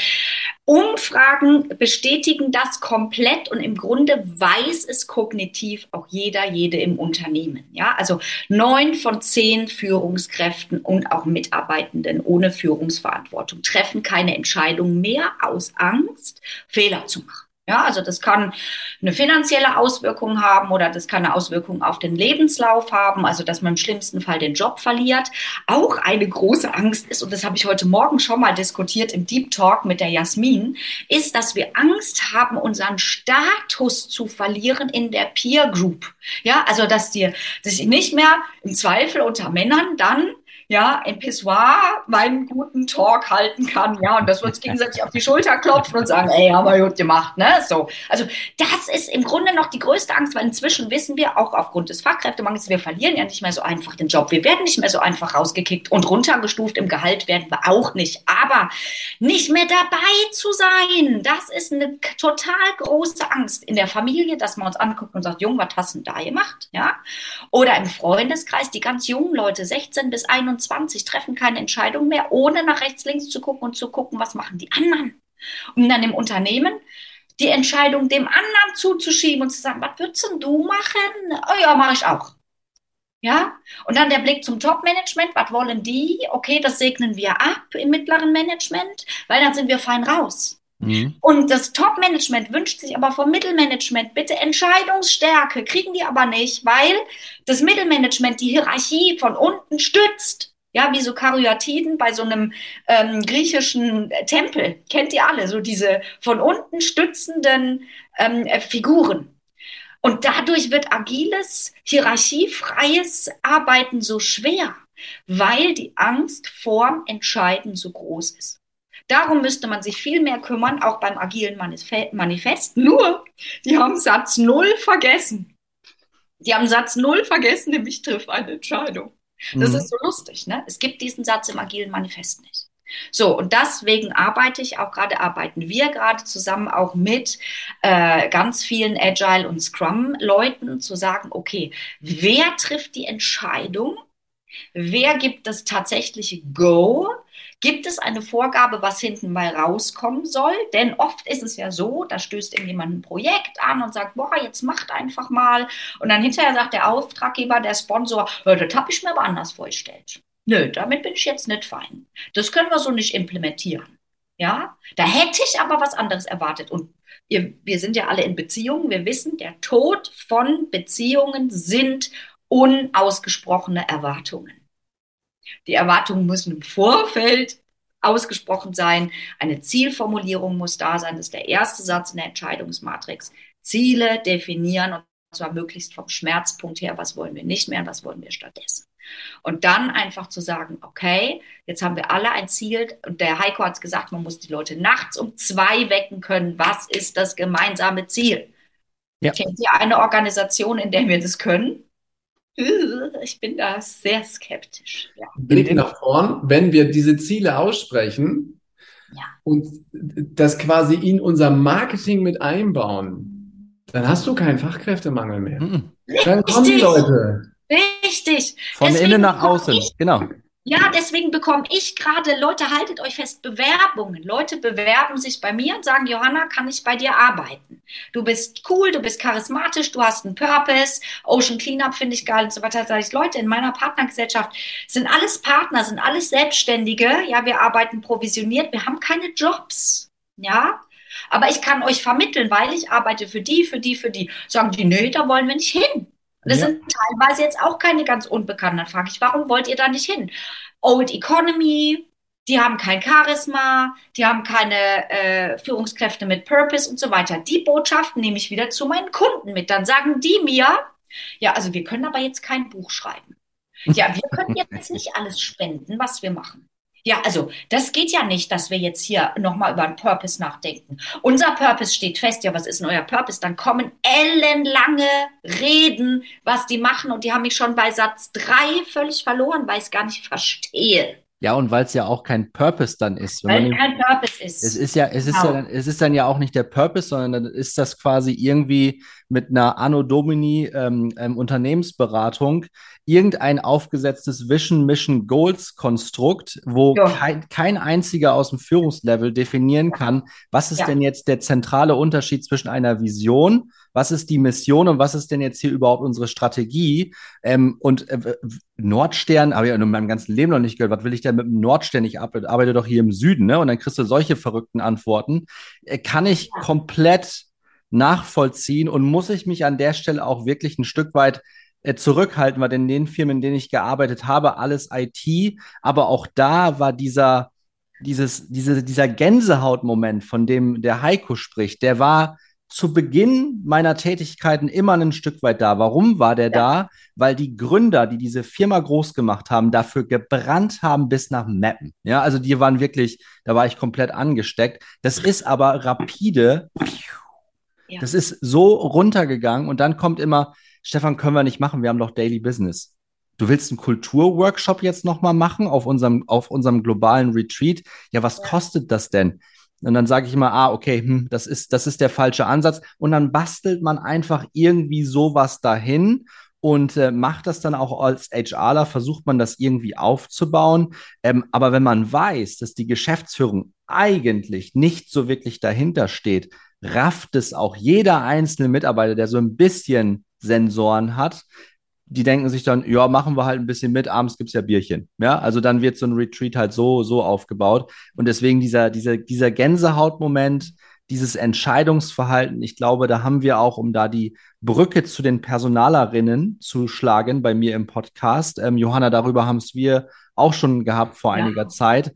Umfragen bestätigen das komplett und im Grunde weiß es kognitiv auch jeder, jede im Unternehmen. Ja, also neun von zehn Führungskräften und auch Mitarbeitenden ohne Führungsverantwortung treffen keine Entscheidung mehr aus Angst, Fehler zu machen. Ja, also das kann eine finanzielle Auswirkung haben oder das kann eine Auswirkung auf den Lebenslauf haben, also dass man im schlimmsten Fall den Job verliert. Auch eine große Angst ist, und das habe ich heute Morgen schon mal diskutiert im Deep Talk mit der Jasmin, ist, dass wir Angst haben, unseren Status zu verlieren in der Peer Group. Ja, also dass dir, dass ich nicht mehr im Zweifel unter Männern dann ja, im Pissoir meinen guten Talk halten kann, ja, und dass wir uns gegenseitig auf die Schulter klopfen und sagen, ey, haben wir gut gemacht, ne, so. Also, das ist im Grunde noch die größte Angst, weil inzwischen wissen wir auch aufgrund des Fachkräftemangels, wir verlieren ja nicht mehr so einfach den Job. Wir werden nicht mehr so einfach rausgekickt und runtergestuft im Gehalt werden wir auch nicht. Aber nicht mehr dabei zu sein, das ist eine total große Angst in der Familie, dass man uns anguckt und sagt, Jung, was hast du denn da gemacht, ja? Oder im Freundeskreis, die ganz jungen Leute, 16 bis 21, 21 treffen keine Entscheidung mehr, ohne nach rechts, links zu gucken und zu gucken, was machen die anderen. Um dann im Unternehmen die Entscheidung dem anderen zuzuschieben und zu sagen, was würdest du machen? Oh ja, mache ich auch. Ja, und dann der Blick zum Top-Management, was wollen die? Okay, das segnen wir ab im mittleren Management, weil dann sind wir fein raus. Mhm. Und das Top-Management wünscht sich aber vom Mittelmanagement bitte Entscheidungsstärke, kriegen die aber nicht, weil das Mittelmanagement die Hierarchie von unten stützt. Ja, wie so Karyatiden bei so einem ähm, griechischen Tempel. Kennt ihr alle, so diese von unten stützenden ähm, äh, Figuren. Und dadurch wird agiles, hierarchiefreies Arbeiten so schwer, weil die Angst vorm Entscheiden so groß ist. Darum müsste man sich viel mehr kümmern, auch beim agilen Manifest. Nur, die haben Satz null vergessen. Die haben Satz null vergessen, nämlich trifft eine Entscheidung. Das mhm. ist so lustig, ne? Es gibt diesen Satz im agilen Manifest nicht. So, und deswegen arbeite ich auch gerade, arbeiten wir gerade zusammen auch mit äh, ganz vielen Agile und Scrum-Leuten zu sagen, okay, wer trifft die Entscheidung, Wer gibt das tatsächliche Go? Gibt es eine Vorgabe, was hinten mal rauskommen soll? Denn oft ist es ja so, da stößt irgendjemand ein Projekt an und sagt, boah, jetzt macht einfach mal. Und dann hinterher sagt der Auftraggeber, der Sponsor, das habe ich mir aber anders vorgestellt. Nö, damit bin ich jetzt nicht fein. Das können wir so nicht implementieren. Ja, da hätte ich aber was anderes erwartet. Und ihr, wir sind ja alle in Beziehungen. Wir wissen, der Tod von Beziehungen sind unausgesprochene Erwartungen. Die Erwartungen müssen im Vorfeld ausgesprochen sein. Eine Zielformulierung muss da sein. Das ist der erste Satz in der Entscheidungsmatrix. Ziele definieren und zwar möglichst vom Schmerzpunkt her, was wollen wir nicht mehr und was wollen wir stattdessen. Und dann einfach zu sagen, okay, jetzt haben wir alle ein Ziel. Und der Heiko hat es gesagt, man muss die Leute nachts um zwei wecken können. Was ist das gemeinsame Ziel? Ja. Kennt ihr eine Organisation, in der wir das können? [laughs] Ich bin da sehr skeptisch. Ja. Blick nach vorn, wenn wir diese Ziele aussprechen ja. und das quasi in unser Marketing mit einbauen, dann hast du keinen Fachkräftemangel mehr. Mhm. Dann kommen die Leute. Richtig. Von Deswegen innen nach außen, ich, genau. Ja, deswegen bekomme ich gerade, Leute, haltet euch fest, Bewerbungen. Leute bewerben sich bei mir und sagen, Johanna, kann ich bei dir arbeiten? Du bist cool, du bist charismatisch, du hast einen Purpose, Ocean Cleanup finde ich geil und so weiter. Sage ich, Leute, in meiner Partnergesellschaft sind alles Partner, sind alles Selbstständige. Ja, wir arbeiten provisioniert, wir haben keine Jobs. Ja, aber ich kann euch vermitteln, weil ich arbeite für die, für die, für die. Sagen die, nee, da wollen wir nicht hin. Das ja. sind teilweise jetzt auch keine ganz Unbekannten. Dann frage ich, warum wollt ihr da nicht hin? Old Economy, die haben kein Charisma, die haben keine äh, Führungskräfte mit Purpose und so weiter. Die Botschaften nehme ich wieder zu meinen Kunden mit. Dann sagen die mir, ja, also wir können aber jetzt kein Buch schreiben. Ja, wir können jetzt [laughs] nicht alles spenden, was wir machen. Ja, also das geht ja nicht, dass wir jetzt hier nochmal über einen Purpose nachdenken. Unser Purpose steht fest. Ja, was ist denn euer Purpose? Dann kommen ellenlange Reden, was die machen. Und die haben mich schon bei Satz drei völlig verloren, weil ich es gar nicht verstehe. Ja, und weil es ja auch kein Purpose dann ist. Weil es kein Purpose ist. Es ist ja, es genau. ist ja, es ist dann ja auch nicht der Purpose, sondern dann ist das quasi irgendwie mit einer Anno Domini ähm, ähm, Unternehmensberatung irgendein aufgesetztes Vision, Mission, Goals Konstrukt, wo ja. kein, kein einziger aus dem Führungslevel definieren kann, was ist ja. denn jetzt der zentrale Unterschied zwischen einer Vision, was ist die Mission und was ist denn jetzt hier überhaupt unsere Strategie? Ähm, und äh, Nordstern, habe ich ja in meinem ganzen Leben noch nicht gehört, was will ich denn mit dem Nordstern? Ich arbeite, arbeite doch hier im Süden, ne? Und dann kriegst du solche verrückten Antworten. Äh, kann ich komplett nachvollziehen und muss ich mich an der Stelle auch wirklich ein Stück weit äh, zurückhalten, weil in den Firmen, in denen ich gearbeitet habe, alles IT, aber auch da war dieser, dieses, diese, dieser Gänsehautmoment, von dem der Heiko spricht, der war zu Beginn meiner Tätigkeiten immer ein Stück weit da. Warum war der ja. da? Weil die Gründer, die diese Firma groß gemacht haben, dafür gebrannt haben bis nach Mappen. Ja, also die waren wirklich, da war ich komplett angesteckt. Das ist aber rapide. Ja. Das ist so runtergegangen und dann kommt immer, Stefan, können wir nicht machen, wir haben doch Daily Business. Du willst einen Kulturworkshop jetzt nochmal machen auf unserem, auf unserem globalen Retreat? Ja, was ja. kostet das denn? Und dann sage ich immer, ah, okay, hm, das ist, das ist der falsche Ansatz. Und dann bastelt man einfach irgendwie sowas dahin und äh, macht das dann auch als HRler, versucht man das irgendwie aufzubauen. Ähm, aber wenn man weiß, dass die Geschäftsführung eigentlich nicht so wirklich dahinter steht, rafft es auch jeder einzelne Mitarbeiter, der so ein bisschen Sensoren hat, die denken sich dann, ja, machen wir halt ein bisschen mit, abends gibt's ja Bierchen. Ja, also dann wird so ein Retreat halt so, so aufgebaut. Und deswegen dieser, dieser, dieser Gänsehautmoment, dieses Entscheidungsverhalten, ich glaube, da haben wir auch, um da die Brücke zu den Personalerinnen zu schlagen bei mir im Podcast. Ähm, Johanna, darüber haben es wir auch schon gehabt vor ja. einiger Zeit.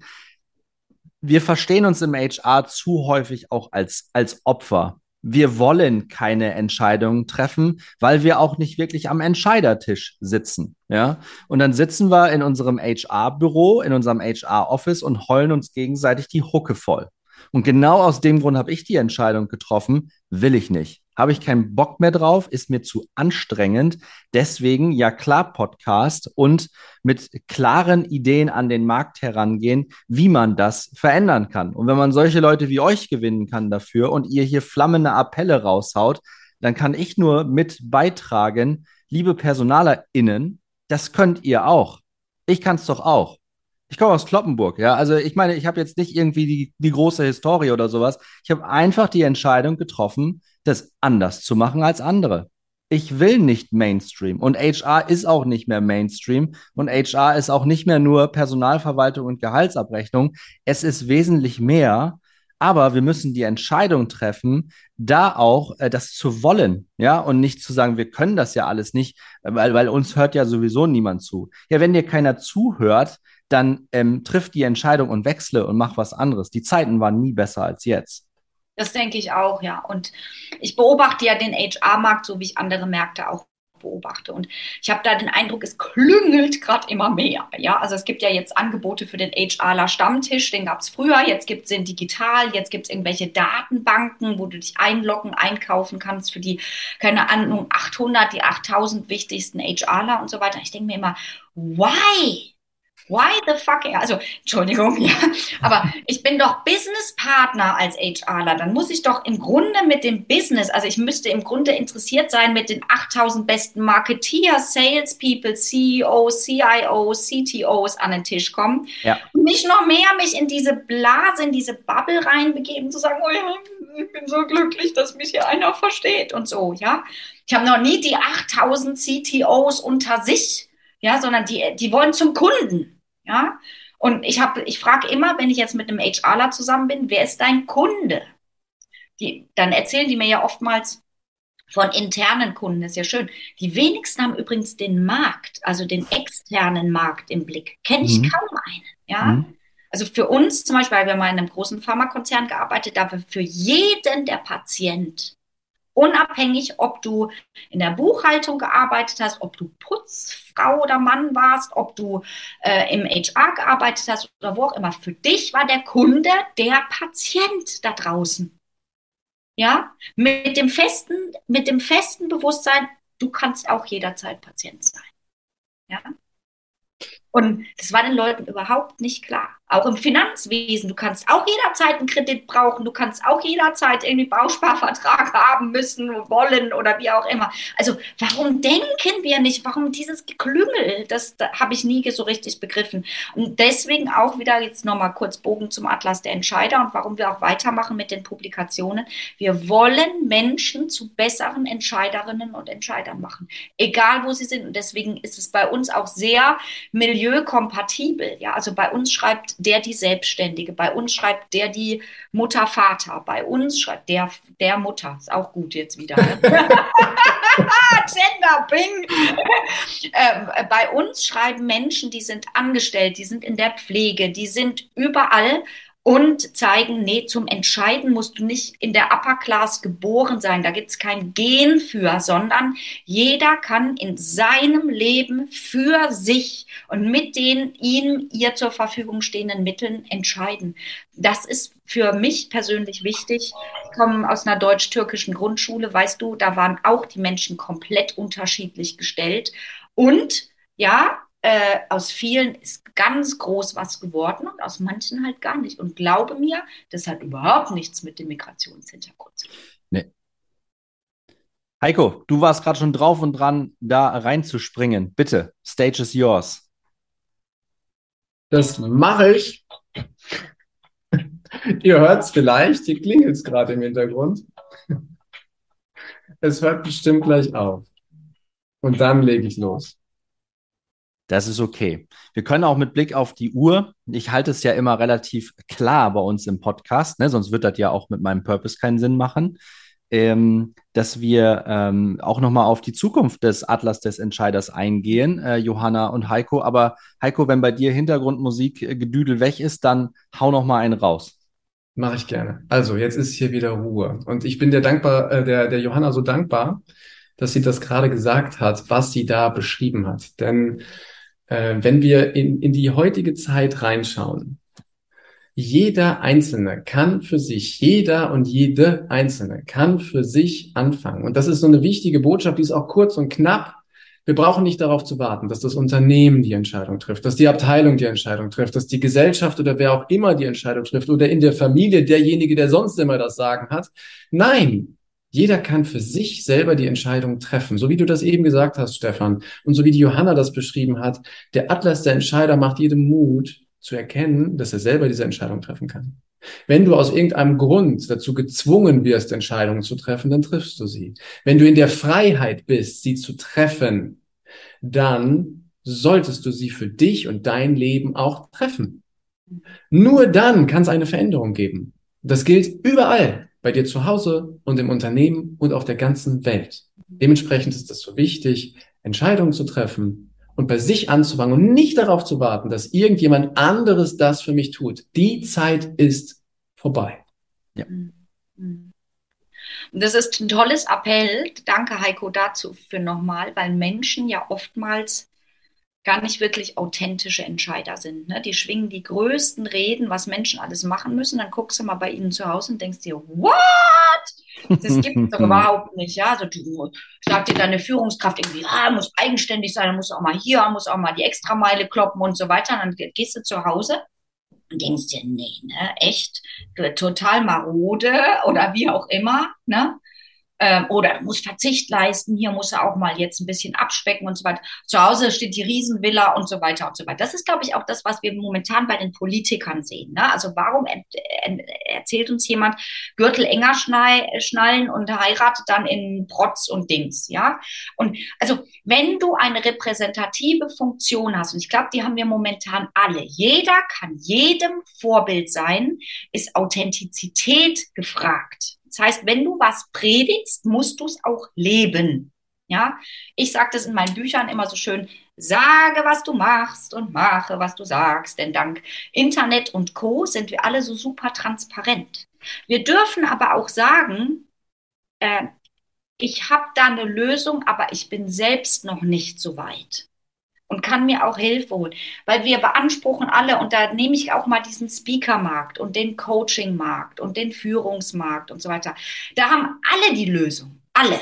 Wir verstehen uns im HR zu häufig auch als, als Opfer wir wollen keine Entscheidungen treffen, weil wir auch nicht wirklich am Entscheidertisch sitzen. Ja, und dann sitzen wir in unserem HR-Büro, in unserem HR-Office und heulen uns gegenseitig die Hucke voll. Und genau aus dem Grund habe ich die Entscheidung getroffen, will ich nicht. Habe ich keinen Bock mehr drauf, ist mir zu anstrengend. Deswegen ja klar Podcast und mit klaren Ideen an den Markt herangehen, wie man das verändern kann. Und wenn man solche Leute wie euch gewinnen kann dafür und ihr hier flammende Appelle raushaut, dann kann ich nur mit beitragen, liebe PersonalerInnen, das könnt ihr auch. Ich kann es doch auch. Ich komme aus Kloppenburg, ja. Also ich meine, ich habe jetzt nicht irgendwie die, die große Historie oder sowas. Ich habe einfach die Entscheidung getroffen, das anders zu machen als andere. Ich will nicht Mainstream und HR ist auch nicht mehr Mainstream und HR ist auch nicht mehr nur Personalverwaltung und Gehaltsabrechnung. Es ist wesentlich mehr aber wir müssen die Entscheidung treffen, da auch äh, das zu wollen, ja, und nicht zu sagen, wir können das ja alles nicht, weil, weil uns hört ja sowieso niemand zu. Ja, wenn dir keiner zuhört, dann ähm, triff die Entscheidung und wechsle und mach was anderes. Die Zeiten waren nie besser als jetzt. Das denke ich auch, ja. Und ich beobachte ja den HR-Markt, so wie ich andere Märkte auch beobachte. Und ich habe da den Eindruck, es klüngelt gerade immer mehr. Ja, also es gibt ja jetzt Angebote für den HRler Stammtisch, den gab es früher, jetzt gibt es den digital, jetzt gibt es irgendwelche Datenbanken, wo du dich einloggen, einkaufen kannst für die, keine Ahnung, 800, die 8000 wichtigsten HRler und so weiter. Ich denke mir immer, why? Why the fuck? Also, Entschuldigung, [laughs] ja. Aber ich bin doch Businesspartner als HRler. Dann muss ich doch im Grunde mit dem Business, also ich müsste im Grunde interessiert sein mit den 8000 besten Marketeers, Salespeople, CEOs, CIOs, CTOs an den Tisch kommen. Ja. Und nicht noch mehr mich in diese Blase, in diese Bubble reinbegeben, zu sagen, oh ja, ich bin so glücklich, dass mich hier einer versteht und so, ja. Ich habe noch nie die 8000 CTOs unter sich ja, sondern die, die wollen zum Kunden, ja. Und ich habe, ich frage immer, wenn ich jetzt mit einem HRler zusammen bin, wer ist dein Kunde? Die, dann erzählen die mir ja oftmals von internen Kunden, das ist ja schön. Die wenigsten haben übrigens den Markt, also den externen Markt im Blick. Kenne ich mhm. kaum einen, ja. Mhm. Also für uns zum Beispiel, weil wir mal in einem großen Pharmakonzern gearbeitet, da für jeden der Patient Unabhängig, ob du in der Buchhaltung gearbeitet hast, ob du Putzfrau oder Mann warst, ob du äh, im HR gearbeitet hast oder wo auch immer. Für dich war der Kunde der Patient da draußen. Ja, mit dem festen, mit dem festen Bewusstsein, du kannst auch jederzeit Patient sein. Ja. Und das war den Leuten überhaupt nicht klar. Auch im Finanzwesen, du kannst auch jederzeit einen Kredit brauchen, du kannst auch jederzeit irgendwie Bausparvertrag [laughs] haben müssen, wollen oder wie auch immer. Also warum denken wir nicht, warum dieses Geklüngel, das, das habe ich nie so richtig begriffen. Und deswegen auch wieder jetzt nochmal kurz Bogen zum Atlas der Entscheider und warum wir auch weitermachen mit den Publikationen. Wir wollen Menschen zu besseren Entscheiderinnen und Entscheidern machen, egal wo sie sind. Und deswegen ist es bei uns auch sehr milieukompatibel. Ja, also bei uns schreibt der die Selbstständige, bei uns schreibt der die Mutter, Vater, bei uns schreibt der, der Mutter, ist auch gut jetzt wieder. Ne? [laughs] Gender, Bing. Ähm, bei uns schreiben Menschen, die sind angestellt, die sind in der Pflege, die sind überall und zeigen, nee, zum Entscheiden musst du nicht in der Upper Class geboren sein. Da gibt's kein Gen für, sondern jeder kann in seinem Leben für sich und mit den ihm, ihr zur Verfügung stehenden Mitteln entscheiden. Das ist für mich persönlich wichtig. Ich komme aus einer deutsch-türkischen Grundschule, weißt du, da waren auch die Menschen komplett unterschiedlich gestellt. Und ja, äh, aus vielen ist ganz groß was geworden und aus manchen halt gar nicht. Und glaube mir, das hat überhaupt nichts mit dem Migrationshintergrund zu tun. Nee. Heiko, du warst gerade schon drauf und dran, da reinzuspringen. Bitte, Stage is yours. Das mache ich. [laughs] Ihr hört es vielleicht, hier klingelt es gerade im Hintergrund. Es hört bestimmt gleich auf. Und dann lege ich los. Das ist okay. Wir können auch mit Blick auf die Uhr, ich halte es ja immer relativ klar bei uns im Podcast, ne? sonst wird das ja auch mit meinem Purpose keinen Sinn machen, ähm, dass wir ähm, auch nochmal auf die Zukunft des Atlas des Entscheiders eingehen, äh, Johanna und Heiko. Aber Heiko, wenn bei dir Hintergrundmusik äh, gedüdel weg ist, dann hau nochmal einen raus. Mache ich gerne. Also, jetzt ist hier wieder Ruhe. Und ich bin der dankbar, äh, der, der Johanna so dankbar, dass sie das gerade gesagt hat, was sie da beschrieben hat. Denn äh, wenn wir in, in die heutige Zeit reinschauen, jeder Einzelne kann für sich, jeder und jede Einzelne kann für sich anfangen. Und das ist so eine wichtige Botschaft, die ist auch kurz und knapp. Wir brauchen nicht darauf zu warten, dass das Unternehmen die Entscheidung trifft, dass die Abteilung die Entscheidung trifft, dass die Gesellschaft oder wer auch immer die Entscheidung trifft oder in der Familie derjenige, der sonst immer das Sagen hat. Nein, Jeder kann für sich selber die Entscheidung treffen. So wie du das eben gesagt hast, Stefan, und so wie die Johanna das beschrieben hat, der Atlas der Entscheider macht jedem Mut zu erkennen, dass er selber diese Entscheidung treffen kann. Wenn du aus irgendeinem Grund dazu gezwungen wirst, Entscheidungen zu treffen, dann triffst du sie. Wenn du in der Freiheit bist, sie zu treffen, dann solltest du sie für dich und dein Leben auch treffen. Nur dann kann es eine Veränderung geben. Das gilt überall, bei dir zu Hause und im Unternehmen und auf der ganzen Welt. Dementsprechend ist es so wichtig, Entscheidungen zu treffen und bei sich anzufangen und nicht darauf zu warten, dass irgendjemand anderes das für mich tut. Die Zeit ist vorbei. Ja. Das ist ein tolles Appell. Danke, Heiko, dazu für nochmal, weil Menschen ja oftmals gar nicht wirklich authentische Entscheider sind. Ne? Die schwingen die größten Reden, was Menschen alles machen müssen. Dann guckst du mal bei ihnen zu Hause und denkst dir, what? Das gibt es doch [laughs] überhaupt nicht. Ja? Also du sagt dir deine Führungskraft irgendwie, ah, muss eigenständig sein, muss auch mal hier, muss auch mal die Extrameile kloppen und so weiter. Und dann gehst du zu Hause und denkst dir, nee, ne, echt, total marode oder wie auch immer, ne? Ähm, oder muss Verzicht leisten, hier muss er auch mal jetzt ein bisschen abspecken und so weiter. Zu Hause steht die Riesenvilla und so weiter und so weiter. Das ist, glaube ich, auch das, was wir momentan bei den Politikern sehen. Ne? Also warum erzählt uns jemand, Gürtel enger schnallen und heiratet dann in Protz und Dings, ja? Und also, wenn du eine repräsentative Funktion hast, und ich glaube, die haben wir momentan alle, jeder kann jedem Vorbild sein, ist Authentizität gefragt. Das heißt, wenn du was predigst, musst du es auch leben. Ja, ich sage das in meinen Büchern immer so schön, sage, was du machst und mache, was du sagst, denn dank Internet und Co sind wir alle so super transparent. Wir dürfen aber auch sagen, äh, ich habe da eine Lösung, aber ich bin selbst noch nicht so weit und kann mir auch Hilfe holen. Weil wir beanspruchen alle, und da nehme ich auch mal diesen Speaker-Markt und den Coaching-Markt und den Führungsmarkt und so weiter. Da haben alle die Lösung. Alle.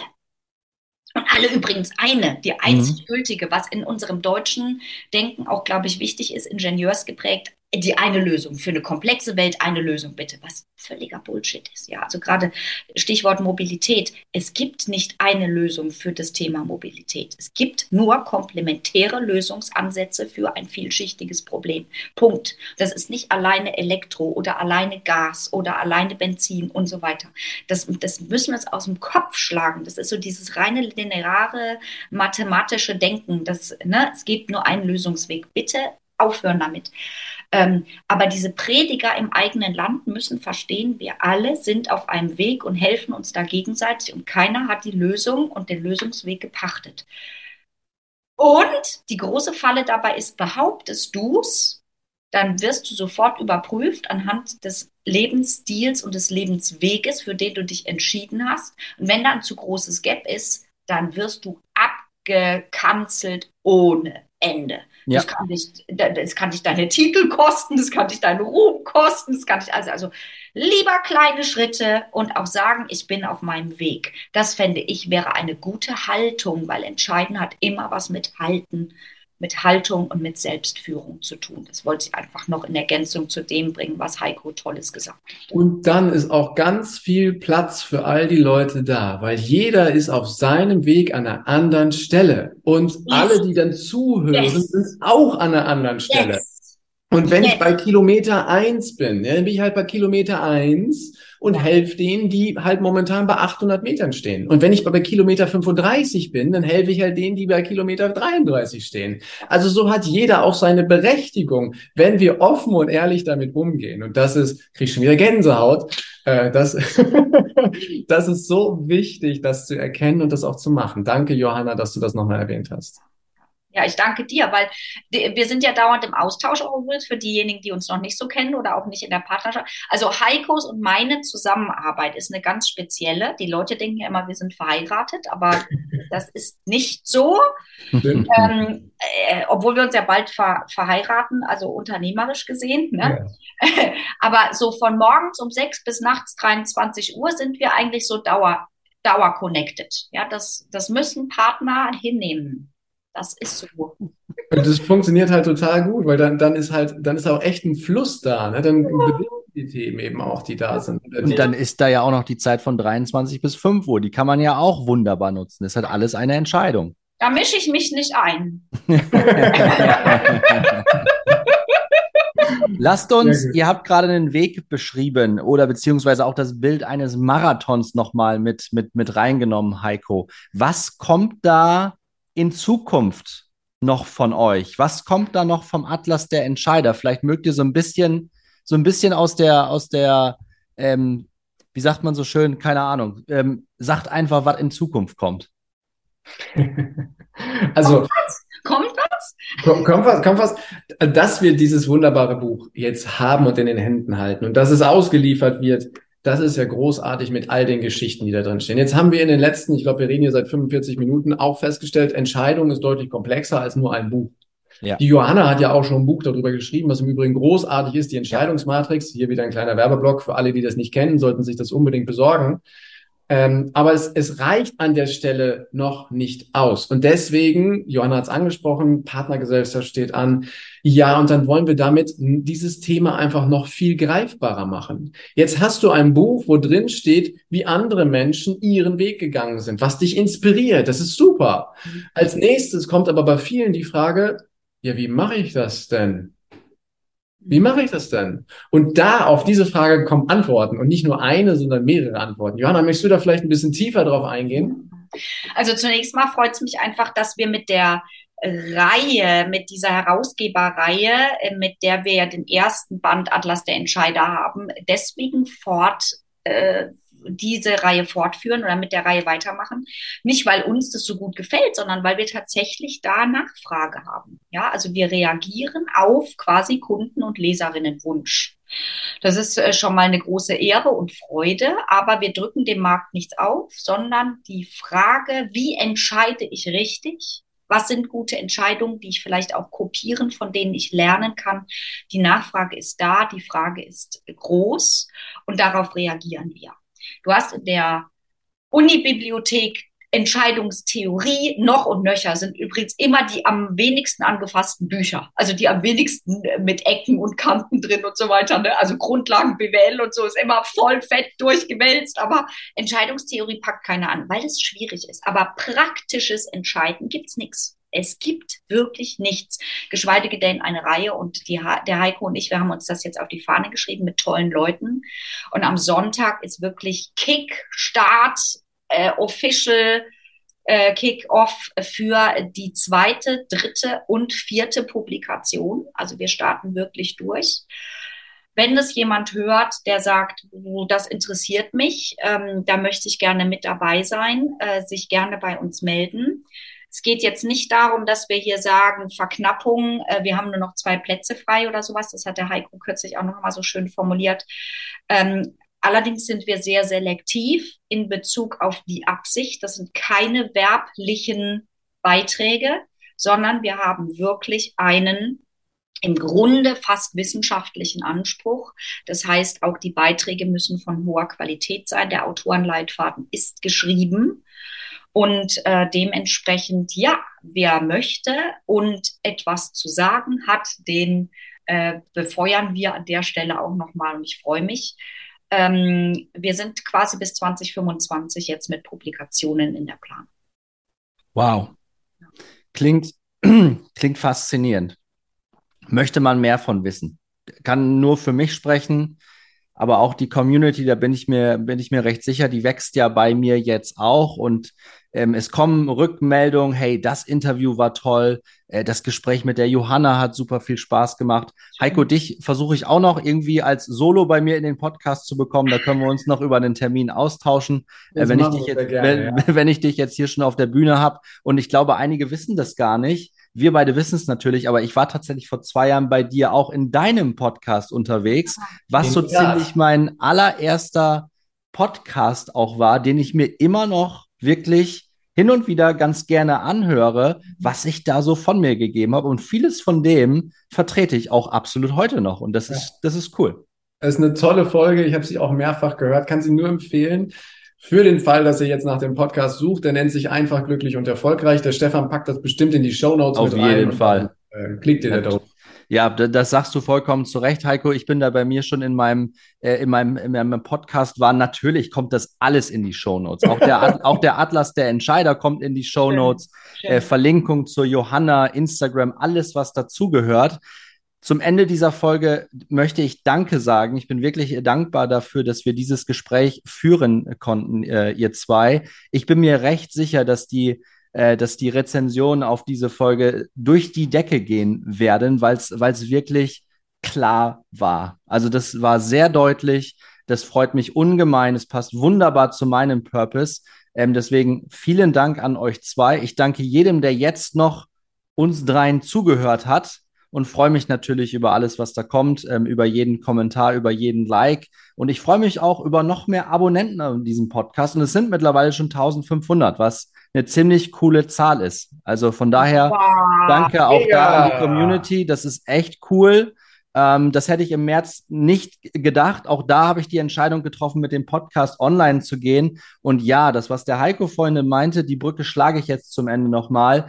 Und alle übrigens eine, die einzig gültige, was in unserem deutschen Denken auch, glaube ich, wichtig ist, ingenieursgeprägt, die eine Lösung für eine komplexe Welt, eine Lösung bitte, was völliger Bullshit ist. Ja, also gerade Stichwort Mobilität. Es gibt nicht eine Lösung für das Thema Mobilität. Es gibt nur komplementäre Lösungsansätze für ein vielschichtiges Problem. Punkt. Das ist nicht alleine Elektro oder alleine Gas oder alleine Benzin und so weiter. Das, das müssen wir uns aus dem Kopf schlagen. Das ist so dieses reine lineare mathematische Denken. Das, ne, es gibt nur einen Lösungsweg. Bitte aufhören damit. Ähm, aber diese Prediger im eigenen Land müssen verstehen, wir alle sind auf einem Weg und helfen uns da gegenseitig und keiner hat die Lösung und den Lösungsweg gepachtet. Und die große Falle dabei ist, behauptest du es, dann wirst du sofort überprüft anhand des Lebensstils und des Lebensweges, für den du dich entschieden hast. Und wenn da ein zu großes Gap ist, dann wirst du abgekanzelt ohne Ende. Ja. Das, kann dich, das kann dich deine Titel kosten, das kann dich deine Ruhm kosten, das kann dich also, also lieber kleine Schritte und auch sagen, ich bin auf meinem Weg. Das fände ich wäre eine gute Haltung, weil entscheiden hat immer was mit Halten mit Haltung und mit Selbstführung zu tun. Das wollte ich einfach noch in Ergänzung zu dem bringen, was Heiko Tolles gesagt hat. Und dann ist auch ganz viel Platz für all die Leute da, weil jeder ist auf seinem Weg an einer anderen Stelle. Und yes. alle, die dann zuhören, yes. sind auch an einer anderen Stelle. Yes. Und wenn ich bei Kilometer eins bin, ja, dann bin ich halt bei Kilometer eins und helfe denen, die halt momentan bei 800 Metern stehen. Und wenn ich bei Kilometer 35 bin, dann helfe ich halt denen, die bei Kilometer 33 stehen. Also so hat jeder auch seine Berechtigung, wenn wir offen und ehrlich damit umgehen. Und das ist, krieg ich schon wieder Gänsehaut, äh, das, [laughs] das ist so wichtig, das zu erkennen und das auch zu machen. Danke, Johanna, dass du das nochmal erwähnt hast. Ja, ich danke dir, weil wir sind ja dauernd im Austausch übrigens für diejenigen, die uns noch nicht so kennen oder auch nicht in der Partnerschaft. Also Heikos und meine Zusammenarbeit ist eine ganz spezielle. Die Leute denken ja immer, wir sind verheiratet, aber [laughs] das ist nicht so. [laughs] ähm, äh, obwohl wir uns ja bald ver verheiraten, also unternehmerisch gesehen. Ne? Ja. [laughs] aber so von morgens um sechs bis nachts 23 Uhr sind wir eigentlich so dauer, dauer connected. Ja, das, das müssen Partner hinnehmen. Das ist so. Und das funktioniert halt total gut, weil dann, dann ist halt, dann ist auch echt ein Fluss da. Ne? Dann ja. bewegen die Themen eben auch, die da sind. Und dann ist da ja auch noch die Zeit von 23 bis 5 Uhr. Die kann man ja auch wunderbar nutzen. Das ist halt alles eine Entscheidung. Da mische ich mich nicht ein. [laughs] Lasst uns, ihr habt gerade einen Weg beschrieben oder beziehungsweise auch das Bild eines Marathons nochmal mit, mit, mit reingenommen, Heiko. Was kommt da in Zukunft noch von euch? Was kommt da noch vom Atlas der Entscheider? Vielleicht mögt ihr so ein bisschen, so ein bisschen aus der, aus der, ähm, wie sagt man so schön, keine Ahnung, ähm, sagt einfach, was in Zukunft kommt. [laughs] also. Kommt was? Kommt was? Kommt was, kommt was, dass wir dieses wunderbare Buch jetzt haben und in den Händen halten und dass es ausgeliefert wird, das ist ja großartig mit all den Geschichten, die da drin stehen. Jetzt haben wir in den letzten, ich glaube, wir reden hier seit 45 Minuten, auch festgestellt, Entscheidung ist deutlich komplexer als nur ein Buch. Ja. Die Johanna hat ja auch schon ein Buch darüber geschrieben, was im Übrigen großartig ist, die Entscheidungsmatrix. Hier wieder ein kleiner Werbeblock für alle, die das nicht kennen, sollten sich das unbedingt besorgen. Ähm, aber es, es reicht an der Stelle noch nicht aus. Und deswegen, Johanna hat es angesprochen, Partnergesellschaft steht an. Ja, und dann wollen wir damit dieses Thema einfach noch viel greifbarer machen. Jetzt hast du ein Buch, wo drin steht, wie andere Menschen ihren Weg gegangen sind, was dich inspiriert. Das ist super. Als nächstes kommt aber bei vielen die Frage, ja, wie mache ich das denn? Wie mache ich das denn? Und da auf diese Frage kommen Antworten und nicht nur eine, sondern mehrere Antworten. Johanna, möchtest du da vielleicht ein bisschen tiefer drauf eingehen? Also zunächst mal freut es mich einfach, dass wir mit der Reihe, mit dieser Herausgeberreihe, äh, mit der wir ja den ersten Band Atlas der Entscheider haben, deswegen fort äh, diese Reihe fortführen oder mit der Reihe weitermachen. Nicht, weil uns das so gut gefällt, sondern weil wir tatsächlich da Nachfrage haben. Ja, also wir reagieren auf quasi Kunden- und Leserinnenwunsch. Das ist äh, schon mal eine große Ehre und Freude, aber wir drücken dem Markt nichts auf, sondern die Frage, wie entscheide ich richtig? Was sind gute Entscheidungen, die ich vielleicht auch kopieren, von denen ich lernen kann? Die Nachfrage ist da, die Frage ist groß und darauf reagieren wir. Du hast in der Unibibliothek Entscheidungstheorie noch und nöcher sind übrigens immer die am wenigsten angefassten Bücher. Also die am wenigsten mit Ecken und Kanten drin und so weiter. Ne? Also Grundlagen BWL und so ist immer voll fett durchgewälzt, aber Entscheidungstheorie packt keiner an, weil es schwierig ist. Aber praktisches Entscheiden gibt's nichts. Es gibt wirklich nichts, geschweige denn eine Reihe. Und die, der Heiko und ich, wir haben uns das jetzt auf die Fahne geschrieben mit tollen Leuten. Und am Sonntag ist wirklich Kick, Start, äh, Official äh, Kick-Off für die zweite, dritte und vierte Publikation. Also wir starten wirklich durch. Wenn es jemand hört, der sagt, oh, das interessiert mich, ähm, da möchte ich gerne mit dabei sein, äh, sich gerne bei uns melden. Es geht jetzt nicht darum, dass wir hier sagen, Verknappung, äh, wir haben nur noch zwei Plätze frei oder sowas. Das hat der Heiko kürzlich auch noch mal so schön formuliert. Ähm, allerdings sind wir sehr selektiv in Bezug auf die Absicht. Das sind keine werblichen Beiträge, sondern wir haben wirklich einen im Grunde fast wissenschaftlichen Anspruch. Das heißt, auch die Beiträge müssen von hoher Qualität sein. Der Autorenleitfaden ist geschrieben. Und äh, dementsprechend, ja, wer möchte und etwas zu sagen hat, den äh, befeuern wir an der Stelle auch nochmal und ich freue mich. Ähm, wir sind quasi bis 2025 jetzt mit Publikationen in der Planung. Wow. Klingt, [clears throat] klingt faszinierend. Möchte man mehr von wissen? Kann nur für mich sprechen aber auch die Community, da bin ich mir, bin ich mir recht sicher, die wächst ja bei mir jetzt auch und ähm, es kommen Rückmeldungen, hey, das Interview war toll, äh, das Gespräch mit der Johanna hat super viel Spaß gemacht. Heiko, dich versuche ich auch noch irgendwie als Solo bei mir in den Podcast zu bekommen. Da können wir uns noch über einen Termin austauschen, äh, wenn, ich dich jetzt, gerne, wenn, ja. [laughs] wenn ich dich jetzt hier schon auf der Bühne habe. Und ich glaube, einige wissen das gar nicht. Wir beide wissen es natürlich, aber ich war tatsächlich vor zwei Jahren bei dir auch in deinem Podcast unterwegs, was so ziemlich mein allererster Podcast auch war, den ich mir immer noch wirklich hin und wieder ganz gerne anhöre, was ich da so von mir gegeben habe. Und vieles von dem vertrete ich auch absolut heute noch. Und das ist, das ist cool. Es ist eine tolle Folge. Ich habe sie auch mehrfach gehört, kann sie nur empfehlen. Für den Fall, dass ihr jetzt nach dem Podcast sucht, der nennt sich einfach glücklich und erfolgreich. Der Stefan packt das bestimmt in die Show Notes Auf jeden rein Fall. Dann, äh, klickt ihr da drauf. Ja, das sagst du vollkommen zu Recht, Heiko. Ich bin da bei mir schon in meinem, äh, in meinem, in meinem Podcast war. Natürlich kommt das alles in die Shownotes. Auch der, [laughs] auch der Atlas der Entscheider kommt in die Shownotes. Äh, Verlinkung zur Johanna, Instagram, alles, was dazugehört. Zum Ende dieser Folge möchte ich Danke sagen. Ich bin wirklich dankbar dafür, dass wir dieses Gespräch führen konnten, äh, ihr zwei. Ich bin mir recht sicher, dass die äh, dass die Rezensionen auf diese Folge durch die Decke gehen werden, weil es wirklich klar war. Also das war sehr deutlich. Das freut mich ungemein. Es passt wunderbar zu meinem Purpose. Ähm, deswegen vielen Dank an euch zwei. Ich danke jedem, der jetzt noch uns dreien zugehört hat und freue mich natürlich über alles, was da kommt, ähm, über jeden Kommentar, über jeden Like. Und ich freue mich auch über noch mehr Abonnenten in diesem Podcast. Und es sind mittlerweile schon 1500, was eine ziemlich coole Zahl ist. Also von daher wow, danke auch ja. da an die Community. Das ist echt cool. Ähm, das hätte ich im März nicht gedacht. Auch da habe ich die Entscheidung getroffen, mit dem Podcast online zu gehen. Und ja, das, was der Heiko vorhin meinte, die Brücke schlage ich jetzt zum Ende nochmal.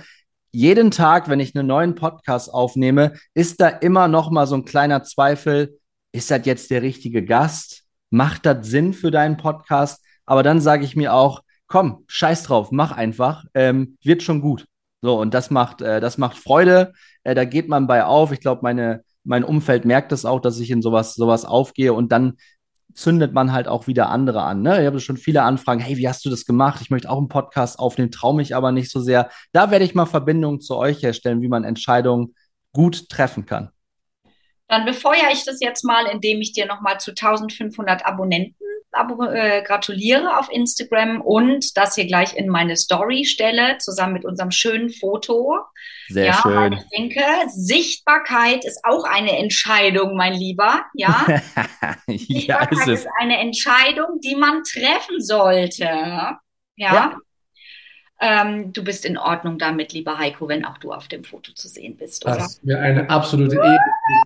Jeden Tag, wenn ich einen neuen Podcast aufnehme, ist da immer noch mal so ein kleiner Zweifel. Ist das jetzt der richtige Gast? Macht das Sinn für deinen Podcast? Aber dann sage ich mir auch, komm, scheiß drauf, mach einfach, ähm, wird schon gut. So, und das macht, äh, das macht Freude. Äh, da geht man bei auf. Ich glaube, meine, mein Umfeld merkt es das auch, dass ich in sowas, sowas aufgehe und dann zündet man halt auch wieder andere an. Ne? Ich habe schon viele Anfragen, hey, wie hast du das gemacht? Ich möchte auch einen Podcast aufnehmen, traue mich aber nicht so sehr. Da werde ich mal Verbindungen zu euch herstellen, wie man Entscheidungen gut treffen kann. Dann befeuere ich das jetzt mal, indem ich dir nochmal zu 1500 Abonnenten äh, gratuliere auf Instagram und das hier gleich in meine Story stelle, zusammen mit unserem schönen Foto. Sehr ja, schön. Ich denke, Sichtbarkeit ist auch eine Entscheidung, mein Lieber. Ja, [laughs] ja Sichtbarkeit ist, ist, eine Entscheidung, die man treffen sollte. ja. ja ähm, du bist in Ordnung damit, lieber Heiko, wenn auch du auf dem Foto zu sehen bist. Oder? Das ist mir eine absolute Ehre,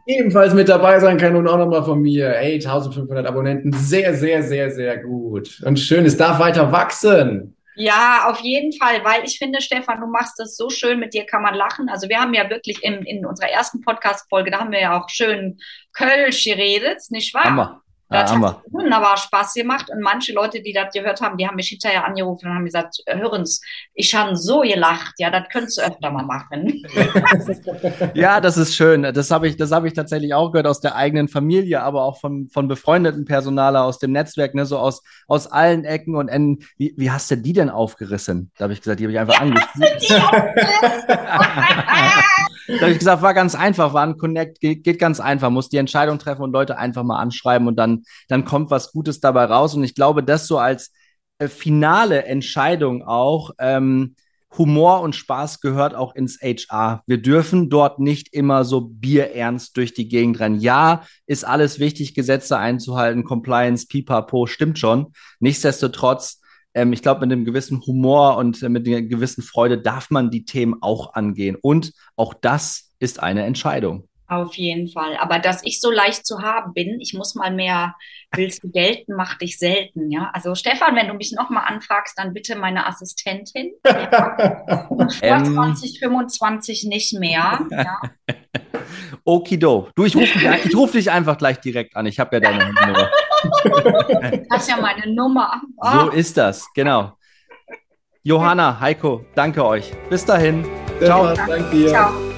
ebenfalls mit dabei sein kann und auch nochmal von mir. Hey, 1500 Abonnenten, sehr, sehr, sehr, sehr gut. Und schön, es darf weiter wachsen. Ja, auf jeden Fall, weil ich finde, Stefan, du machst das so schön, mit dir kann man lachen. Also wir haben ja wirklich in, in unserer ersten Podcast-Folge, da haben wir ja auch schön Kölsch geredet, nicht wahr? Hammer. Das ja, hat wunderbar Spaß gemacht und manche Leute, die das gehört haben, die haben mich hinterher angerufen und haben gesagt, hören's, ich habe so gelacht, ja, das könntest du öfter mal machen. [laughs] ja, das ist schön. Das habe ich, das habe ich tatsächlich auch gehört aus der eigenen Familie, aber auch von, von befreundeten Personaler aus dem Netzwerk, ne, so aus, aus allen Ecken und Enden. Wie, wie hast du die denn aufgerissen? Da habe ich gesagt, die habe ich einfach ja, angespielt. [laughs] [laughs] da habe ich gesagt, war ganz einfach, war ein Connect, geht, geht ganz einfach, muss die Entscheidung treffen und Leute einfach mal anschreiben und dann, dann kommt was Gutes dabei raus. Und ich glaube, das so als äh, finale Entscheidung auch, ähm, Humor und Spaß gehört auch ins HR. Wir dürfen dort nicht immer so bierernst durch die Gegend rennen. Ja, ist alles wichtig, Gesetze einzuhalten, Compliance, Pipapo, stimmt schon. Nichtsdestotrotz ähm, ich glaube, mit einem gewissen Humor und äh, mit einer gewissen Freude darf man die Themen auch angehen. Und auch das ist eine Entscheidung. Auf jeden Fall. Aber dass ich so leicht zu haben bin, ich muss mal mehr, willst du gelten, mach dich selten, ja. Also Stefan, wenn du mich nochmal anfragst, dann bitte meine Assistentin. Ja. [laughs] Vor ähm, 2025 nicht mehr. Ja. [laughs] Okido. Du, ich rufe dich, ruf dich einfach gleich direkt an. Ich habe ja deine Nummer. [laughs] Das ist ja meine Nummer. Oh. So ist das, genau. Johanna, Heiko, danke euch. Bis dahin. Ciao. Danke dir. Ciao.